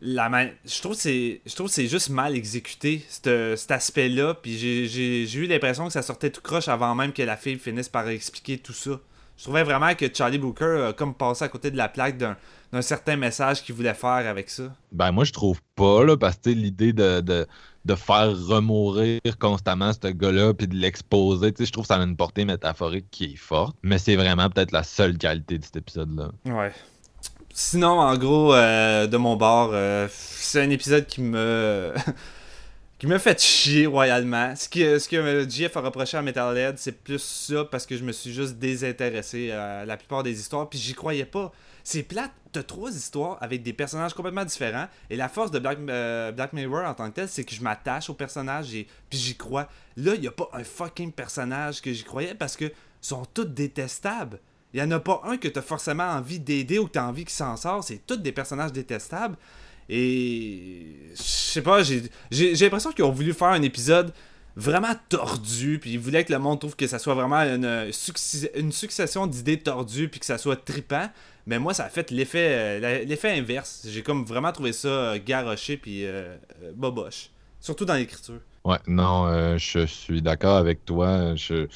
[SPEAKER 1] je trouve que c'est je trouve c'est juste mal exécuté cet, aspect-là puis j'ai- eu l'impression que ça sortait tout croche avant même que la fille finisse par expliquer tout ça. Je trouvais vraiment que Charlie Booker a comme passé à côté de la plaque d'un d'un certain message qu'il voulait faire avec ça.
[SPEAKER 2] Ben, moi, je trouve pas, là, parce que l'idée de, de faire remourir constamment ce gars-là puis de l'exposer, tu sais, je trouve que ça a une portée métaphorique qui est forte. Mais c'est vraiment peut-être la seule qualité de cet épisode-là.
[SPEAKER 1] Ouais. Sinon, en gros, euh, de mon bord, euh, c'est un épisode qui me. qui fait chier royalement. Ce que, ce que euh, JF a reproché à Metalhead, c'est plus ça parce que je me suis juste désintéressé à la plupart des histoires, puis j'y croyais pas. C'est plate, t'as trois histoires avec des personnages complètement différents, et la force de Black, euh, Black Mirror en tant que tel, c'est que je m'attache aux personnages et puis j'y crois. Là, il y a pas un fucking personnage que j'y croyais parce que sont tous détestables. Il y en a pas un que t'as forcément envie d'aider ou que t'as envie qu'il s'en sort. C'est tous des personnages détestables. Et je sais pas, j'ai l'impression qu'ils ont voulu faire un épisode vraiment tordu, puis ils voulaient que le monde trouve que ça soit vraiment une, une succession d'idées tordues, puis que ça soit tripant. Mais moi, ça a fait l'effet euh, l'effet inverse. J'ai comme vraiment trouvé ça euh, garoché, puis euh, boboche. Surtout dans l'écriture.
[SPEAKER 2] Ouais, non, je suis d'accord avec toi. Je...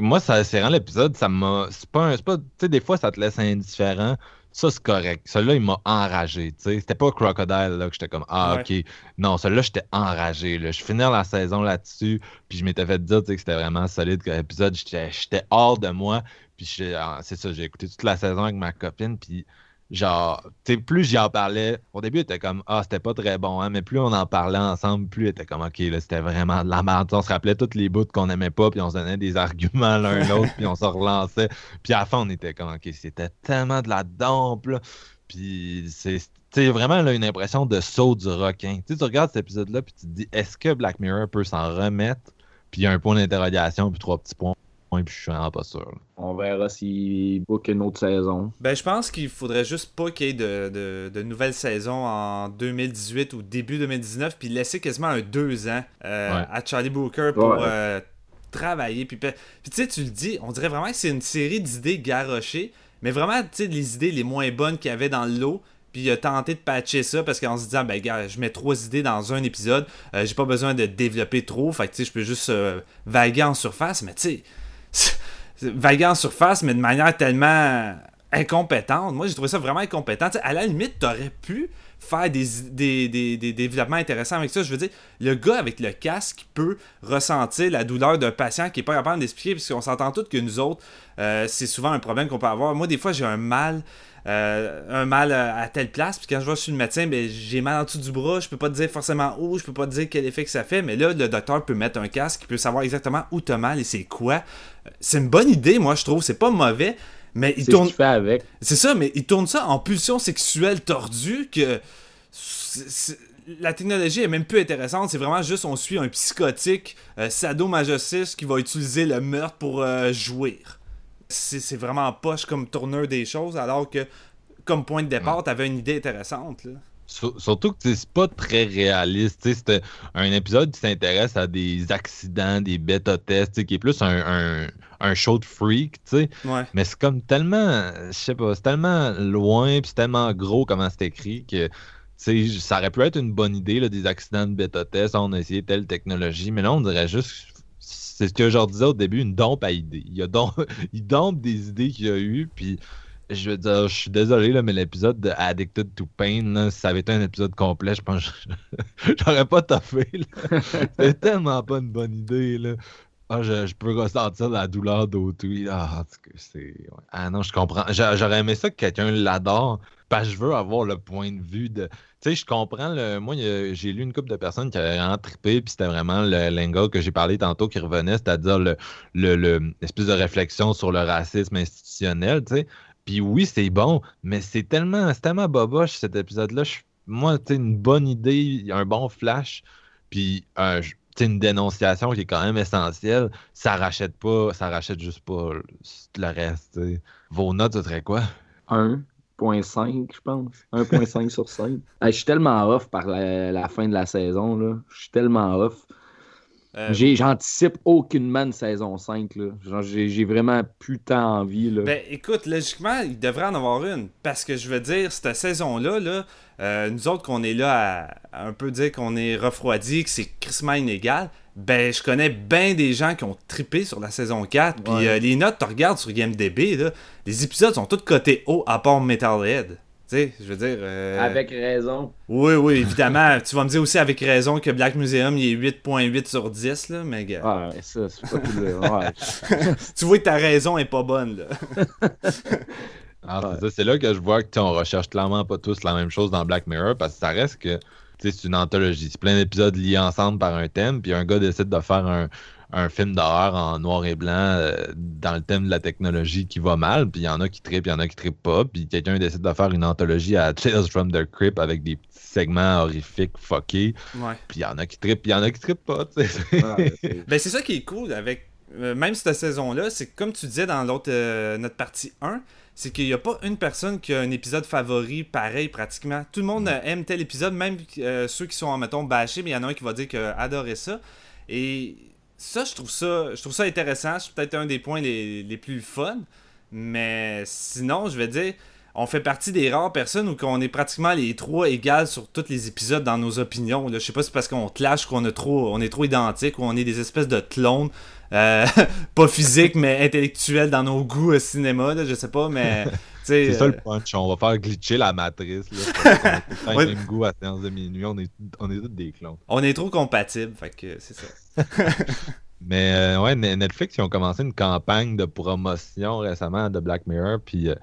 [SPEAKER 2] Moi, ça, c'est l'épisode, ça m'a. C'est pas un. pas- Tu sais, des fois, ça te laisse indifférent. Ça, c'est correct. Celui-là, il m'a enragé. C'était pas Crocodile là, que j'étais comme Ah,
[SPEAKER 1] Ouais.
[SPEAKER 2] ok. Non, celui-là, j'étais enragé. Là. Je finis la saison là-dessus. Puis je m'étais fait dire que c'était vraiment solide comme épisode. J'étais hors de moi. Puis ah, c'est ça, j'ai écouté toute la saison avec ma copine. Puis genre, tu sais, plus j'y en parlais, au début, était comme, ah, c'était pas très bon, hein, mais plus on en parlait ensemble, plus il était comme, ok, là, c'était vraiment de la merde. On se rappelait toutes les bouts qu'on aimait pas, puis on se donnait des arguments l'un l'autre, puis on se relançait. Puis à la fin, on était comme, ok, c'était tellement de la dompe, là. Puis c'est. Tu sais, vraiment là, une impression de saut du requin. Tu sais, tu regardes cet épisode-là, puis tu te dis, est-ce que Black Mirror peut s'en remettre? Puis il y a un point d'interrogation, puis trois petits points, puis je suis vraiment pas sûr. là.
[SPEAKER 3] On verra s'il book une autre saison.
[SPEAKER 1] Ben, je pense qu'il faudrait juste pas qu'il y ait de, de, de nouvelles saisons en 2018 ou début 2019, puis laisser quasiment un deux ans euh,
[SPEAKER 2] Ouais.
[SPEAKER 1] à Charlie Booker pour
[SPEAKER 3] Ouais.
[SPEAKER 1] euh, travailler. Puis, tu sais, tu le dis, on dirait vraiment que c'est une série d'idées garochées, mais vraiment, tu sais, les idées les moins bonnes qu'il y avait dans le lot. Puis il a tenté de patcher ça parce qu'en se disant, ben gars, je mets trois idées dans un épisode, euh, j'ai pas besoin de développer trop, fait que tu sais, je peux juste euh, vaguer en surface, mais tu sais, vaguer en surface, mais de manière tellement incompétente. Moi, j'ai trouvé ça vraiment incompétent. À la limite, t'aurais pu faire des, des, des, des développements intéressants avec ça. Je veux dire, le gars avec le casque peut ressentir la douleur d'un patient qui est pas capable d'expliquer, puisqu'on s'entend tous que nous autres, euh, c'est souvent un problème qu'on peut avoir. Moi, des fois, j'ai un mal. euh, un mal à, à telle place, puis quand je vais chez le médecin, ben, j'ai mal en dessous du bras, je peux pas te dire forcément où, je peux pas dire quel effet que ça fait, mais là, le docteur peut mettre un casque, il peut savoir exactement où t'as mal et c'est quoi. C'est une bonne idée, moi, je trouve, c'est pas mauvais, mais il
[SPEAKER 3] C'est ce
[SPEAKER 1] tourne,
[SPEAKER 3] fait avec.
[SPEAKER 1] c'est ça, mais il tourne ça en pulsion sexuelle tordue que. c'est- c'est- La technologie est même plus intéressante, c'est vraiment juste on suit un psychotique euh, sadomasochiste qui va utiliser le meurtre pour euh, jouir. C'est c'est vraiment poche comme tourneur des choses, alors que comme point de départ, t'avais une idée intéressante. Là.
[SPEAKER 2] Sur- Surtout que c'est pas très réaliste. tu sais, C'était un épisode qui s'intéresse à des accidents, des bêta-tests, qui est plus un, un, un show de freak, tu sais.
[SPEAKER 1] Ouais.
[SPEAKER 2] Mais c'est comme tellement, je sais pas, c'est tellement loin, puis c'est tellement gros comment c'est écrit que, tu sais, ça aurait pu être une bonne idée, là, des accidents de bêta-test, on a essayé telle technologie, mais là, on dirait juste, c'est ce que je disais au début, une dompe à idées. Il, y a dom- il dompe des idées qu'il y a eu, puis je veux dire, je suis désolé, là, mais l'épisode de Addicted to Pain, là, si ça avait été un épisode complet, je pense que j'aurais pas toffé. C'était tellement pas une bonne idée. Là. Ah, je, je peux ressentir la douleur d'autrui. Ah, c'est. Ah non, je comprends. J'a- J'aurais aimé ça que quelqu'un l'adore. Parce que je veux avoir le point de vue de. Tu sais, je comprends. Le... Moi, j'ai lu une couple de personnes qui avaient trippé, puis c'était vraiment le l'angle que j'ai parlé tantôt qui revenait, c'est-à-dire le, le, le- l'espèce de réflexion sur le racisme institutionnel, tu sais. Puis oui, c'est bon, mais c'est tellement, tellement boboche cet épisode-là. Moi, tu une bonne idée, un bon flash, puis sais, une dénonciation qui est quand même essentielle, ça rachète pas, ça rachète juste pas le reste. Vos notes, ce serait quoi?
[SPEAKER 3] 1.5, je pense. 1.5 sur 5. Hey, je suis tellement off par la, la fin de la saison. là. Je suis tellement off.
[SPEAKER 1] Euh,
[SPEAKER 3] J'anticipe aucunement une saison 5. Là. Genre, J'ai vraiment plus tant envie. Là.
[SPEAKER 1] Ben écoute, logiquement, il devrait en avoir une. Parce que je veux dire, cette saison-là, là, euh, nous autres qu'on est là à, à un peu dire qu'on est refroidi, que c'est crissement inégal, ben je connais bien des gens qui ont trippé sur la saison 4. Puis
[SPEAKER 3] Ouais.
[SPEAKER 1] euh, les notes, tu regardes sur GameDB, là, les épisodes sont tous cotés haut à part Metalhead. Tu sais, je veux dire. euh,
[SPEAKER 3] Avec raison.
[SPEAKER 1] Oui, oui, évidemment. tu vas me dire aussi avec raison que Black Museum, il est 8.8 sur 10, là, mais gars,
[SPEAKER 3] Ah, ouais, ça, c'est pas tout le. Ouais.
[SPEAKER 1] tu vois que ta raison est pas bonne, là.
[SPEAKER 2] Ah,
[SPEAKER 3] Ouais.
[SPEAKER 2] c'est ça, c'est là que je vois que on recherche clairement pas tous la même chose dans Black Mirror parce que ça reste que tu sais, c'est une anthologie. C'est plein d'épisodes liés ensemble par un thème, puis un gars décide de faire un, un film d'horreur en noir et blanc euh, dans le thème de la technologie qui va mal, puis il y en a qui trippent, il y en a qui trippent pas, puis quelqu'un décide de faire une anthologie à Tales from the Crypt avec des petits segments horrifiques fuckés,
[SPEAKER 1] Ouais.
[SPEAKER 2] puis il y en a qui trippent, puis il y en a qui trippent pas, tu sais.
[SPEAKER 3] Ouais, c'est-
[SPEAKER 1] Ben, c'est ça qui est cool avec euh, même cette saison-là, c'est que comme tu disais dans l'autre euh, notre partie 1, c'est qu'il n'y a pas une personne qui a un épisode favori pareil pratiquement. Tout le monde aime tel épisode, même euh, ceux qui sont, mettons, bâchés, mais il y en a un qui va dire qu'il a adoré ça. Et ça, je trouve ça, je trouve ça intéressant. C'est peut-être un des points les, les plus fun. Mais sinon, je vais dire, on fait partie des rares personnes où on est pratiquement les trois égales sur tous les épisodes dans nos opinions. Là. Je sais pas si c'est parce qu'on clash qu'on a trop, on est trop identiques ou on est des espèces de clones. euh, pas physiques mais intellectuels dans nos goûts au cinéma, là, je sais pas, mais
[SPEAKER 2] C'est ça
[SPEAKER 1] euh,
[SPEAKER 2] le punch, on va faire glitcher la matrice. Là, on a
[SPEAKER 1] Ouais.
[SPEAKER 2] le même goût à séance de minuit, on est, on est tous des clones.
[SPEAKER 1] on est trop compatibles, fait que c'est ça.
[SPEAKER 2] Mais euh, ouais, Ne- Netflix, ils ont commencé une campagne de promotion récemment de Black Mirror. Puis, euh,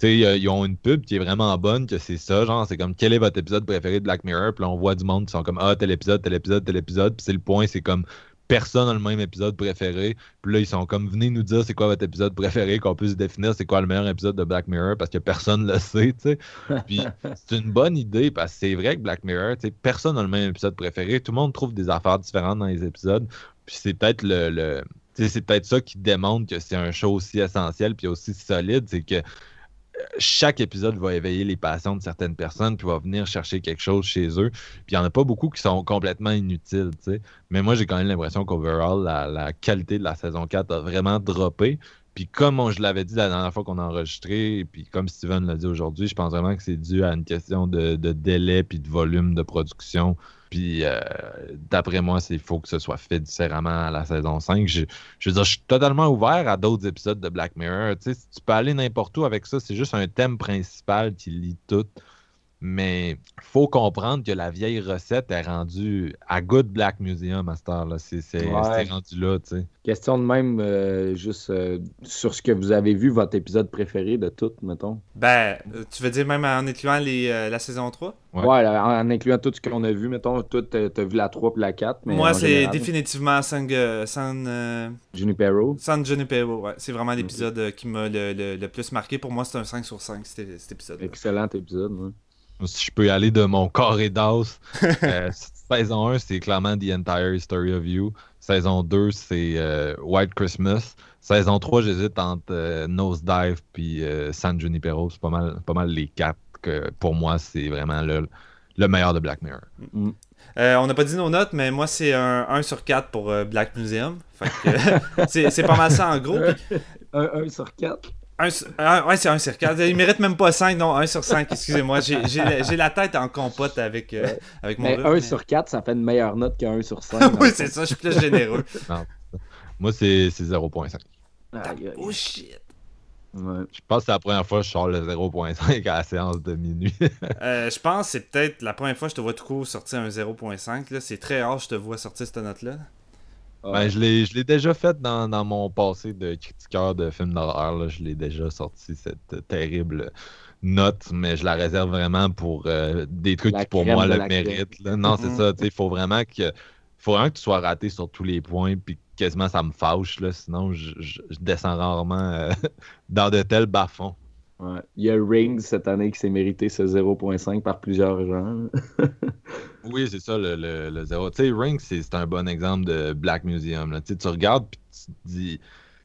[SPEAKER 2] tu sais, euh, ils ont une pub qui est vraiment bonne, que c'est ça. Genre, c'est comme quel est votre épisode préféré de Black Mirror? Puis là, on voit du monde qui sont comme ah, tel épisode, tel épisode, tel épisode. Puis c'est le point, c'est comme personne n'a le même épisode préféré. Puis là, ils sont comme venez nous dire c'est quoi votre épisode préféré, qu'on puisse définir c'est quoi le meilleur épisode de Black Mirror parce que personne le sait, tu sais. Puis c'est une bonne idée parce que c'est vrai que Black Mirror, tu sais, personne n'a le même épisode préféré. Tout le monde trouve des affaires différentes dans les épisodes. Puis c'est peut-être le, le- c'est peut-être ça qui démontre que c'est un show aussi essentiel puis aussi solide, c'est que chaque épisode va éveiller les passions de certaines personnes puis va venir chercher quelque chose chez eux. Puis il n'y en a pas beaucoup qui sont complètement inutiles, tu sais. Mais moi, j'ai quand même l'impression qu'overall, la, la qualité de la saison 4 a vraiment droppé. Puis comme je l'avais dit la dernière fois qu'on a enregistré, et puis comme Steven l'a dit aujourd'hui, je pense vraiment que c'est dû à une question de, de délai puis de volume de production. Puis euh, d'après moi, il faut que ce soit fait différemment à la saison 5. Je, veux dire, je suis totalement ouvert à d'autres épisodes de Black Mirror. Tu tu peux aller n'importe où avec ça, c'est juste un thème principal qui lie tout. Mais faut comprendre que la vieille recette est rendue à Good Black Museum à cette heure-là. C'est
[SPEAKER 3] Ouais.
[SPEAKER 2] rendu là, tu sais.
[SPEAKER 3] Question de même, euh, juste euh, sur ce que vous avez vu, votre épisode préféré de tout, mettons.
[SPEAKER 1] Ben, euh, tu veux dire même en incluant les, euh, la saison 3
[SPEAKER 2] Ouais.
[SPEAKER 3] Ouais, là, en, en incluant tout ce qu'on a vu, mettons. Toi, t'as vu la 3 puis la 4. Mais
[SPEAKER 1] Moi, c'est
[SPEAKER 3] général,
[SPEAKER 1] définitivement San, San, euh,
[SPEAKER 3] Junipero.
[SPEAKER 1] San Junipero. Ouais. C'est vraiment l'épisode qui m'a le, le- le plus marqué. Pour moi, c'est un 5 sur 5, cet, cet épisode.
[SPEAKER 3] Excellent épisode. ouais.
[SPEAKER 2] Si je peux y aller de mon corps et d'os, euh, saison 1, c'est clairement The Entire History of You. Saison 2, c'est euh, White Christmas. Saison 3, j'hésite entre euh, Nosedive puis euh, San Junipero. C'est pas mal, pas mal les quatre que pour moi, c'est vraiment le, le meilleur de Black Mirror.
[SPEAKER 1] Euh, on n'a pas dit nos notes, mais moi, c'est un 1 sur 4 pour euh, Black Museum. Que, c'est pas mal ça en gros. Puis
[SPEAKER 3] Un, un sur 4.
[SPEAKER 1] Un un- ouais, c'est 1 sur 4. Il mérite même pas 5, non, 1 sur 5, excusez-moi. J'ai j'ai la- tête en compote avec, euh, avec mon
[SPEAKER 3] Mais
[SPEAKER 1] rhume,
[SPEAKER 3] 1
[SPEAKER 1] mais-
[SPEAKER 3] sur 4, ça fait une meilleure note qu'un sur 5.
[SPEAKER 1] oui, c'est ça, je suis plus généreux.
[SPEAKER 2] Moi, c'est c'est 0.5.
[SPEAKER 1] Oh shit.
[SPEAKER 3] Ouais.
[SPEAKER 2] Je pense que c'est la première fois que je sors le 0.5 à la séance de minuit.
[SPEAKER 1] Euh, je pense que c'est peut-être la première fois que je te vois tout court sortir un 0.5. là. C'est très rare que je te vois sortir cette note-là.
[SPEAKER 2] Ben, je l'ai je l'ai déjà fait dans, dans mon passé de critiqueur de films d'horreur. Je l'ai déjà sorti, cette terrible note, mais je la réserve vraiment pour euh, des trucs
[SPEAKER 3] La
[SPEAKER 2] qui, pour moi, le méritent. Non, c'est
[SPEAKER 1] Mhm.
[SPEAKER 2] ça. Il faut vraiment que faut vraiment que tu sois raté sur tous les points, puis quasiment ça me fâche. Là, sinon, je, je- je descends rarement euh, dans de tels bas-fonds.
[SPEAKER 3] Ouais. Il y a Rings cette année qui s'est mérité ce 0.5 par plusieurs gens.
[SPEAKER 2] Oui, c'est ça, le, le, le zéro. Tu sais, Ring, c'est un bon exemple de Black Museum. Là. Tu regardes puis tu te dis,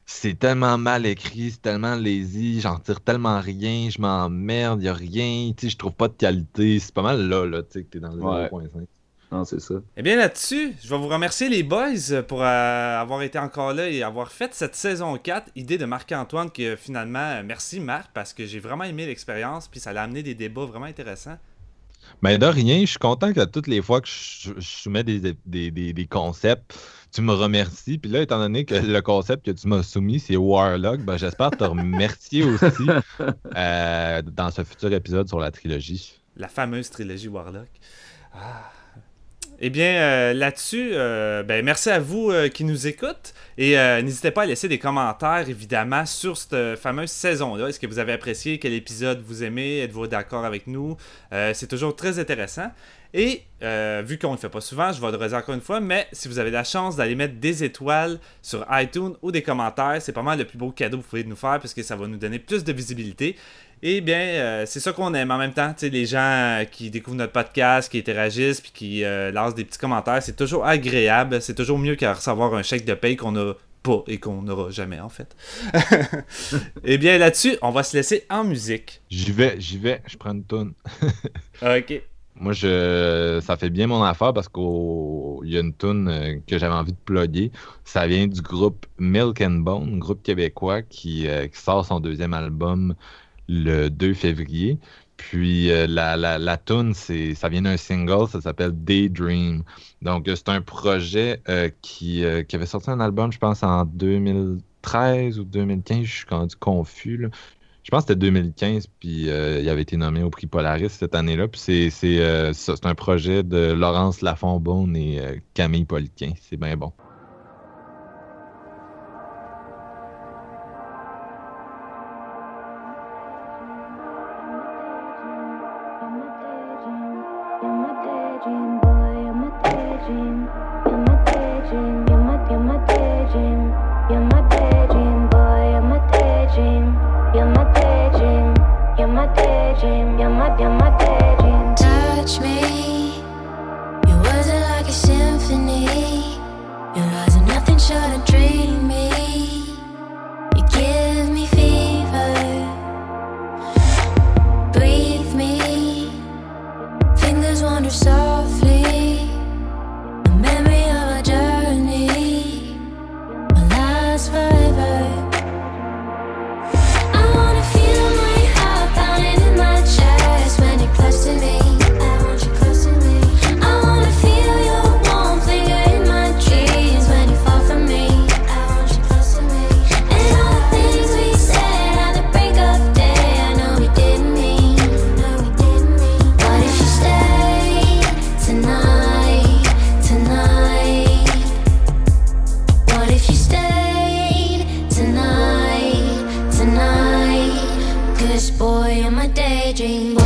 [SPEAKER 2] c'est tellement mal écrit, c'est tellement lazy, j'en tire tellement rien, je m'emmerde, il a rien, tu sais, je trouve pas de qualité. C'est pas mal là, là, tu sais, que t'es dans le
[SPEAKER 3] Ouais.
[SPEAKER 2] 0.5.
[SPEAKER 3] Non, c'est ça.
[SPEAKER 1] Eh bien là-dessus, je vais vous remercier les boys pour euh, avoir été encore là et avoir fait cette saison 4. Idée de Marc-Antoine que finalement, euh, merci Marc parce que j'ai vraiment aimé l'expérience puis ça a amené des débats vraiment intéressants.
[SPEAKER 2] Mais de rien, je suis content que toutes les fois que je, je soumets des, des, des, des concepts, tu me remercies. Puis là, étant donné que le concept que tu m'as soumis, c'est Warlock, ben, j'espère te remercier aussi euh, dans ce futur épisode sur la trilogie.
[SPEAKER 1] La fameuse trilogie Warlock. Ah. Eh bien, euh, là-dessus, euh, ben, merci à vous euh, qui nous écoutent. Et n'hésitez pas à laisser des commentaires, évidemment, sur cette fameuse saison-là. Est-ce que vous avez apprécié? Quel épisode vous aimez? Êtes-vous d'accord avec nous? C'est toujours très intéressant. Et vu qu'on ne le fait pas souvent, je vais le encore une fois, mais si vous avez la chance d'aller mettre des étoiles sur iTunes ou des commentaires, c'est pas mal le plus beau cadeau que vous pouvez nous faire parce que ça va nous donner plus de visibilité. Et bien, euh, c'est ça qu'on aime. En même temps, tu sais, les gens euh, qui découvrent notre podcast, qui interagissent, puis qui euh, lancent des petits commentaires, c'est toujours agréable. C'est toujours mieux qu'à recevoir un chèque de paye qu'on n'a pas et qu'on n'aura jamais, en fait. Et bien, là-dessus, on va se laisser en musique.
[SPEAKER 2] J'y vais, j'y vais, je prends une toune.
[SPEAKER 1] Ok.
[SPEAKER 2] Moi, je, ça fait bien mon affaire parce qu'il y a une tune que j'avais envie de plugger. Ça vient du groupe Milk and Bone, un groupe québécois qui, qui sort son deuxième album le 2 février. Puis euh, la, la, c'est, ça vient d'un single, ça s'appelle Daydream. Donc, euh, c'est un projet euh, qui, avait sorti un album, je pense, en 2013 ou 2015. Je suis rendu confus. là. Je pense que c'était 2015, puis il avait été nommé au prix Polaris cette année-là. Puis c'est, un projet de Laurence Lafont-Beaune et Camille Poliquin. C'est bien bon.
[SPEAKER 7] Daydream,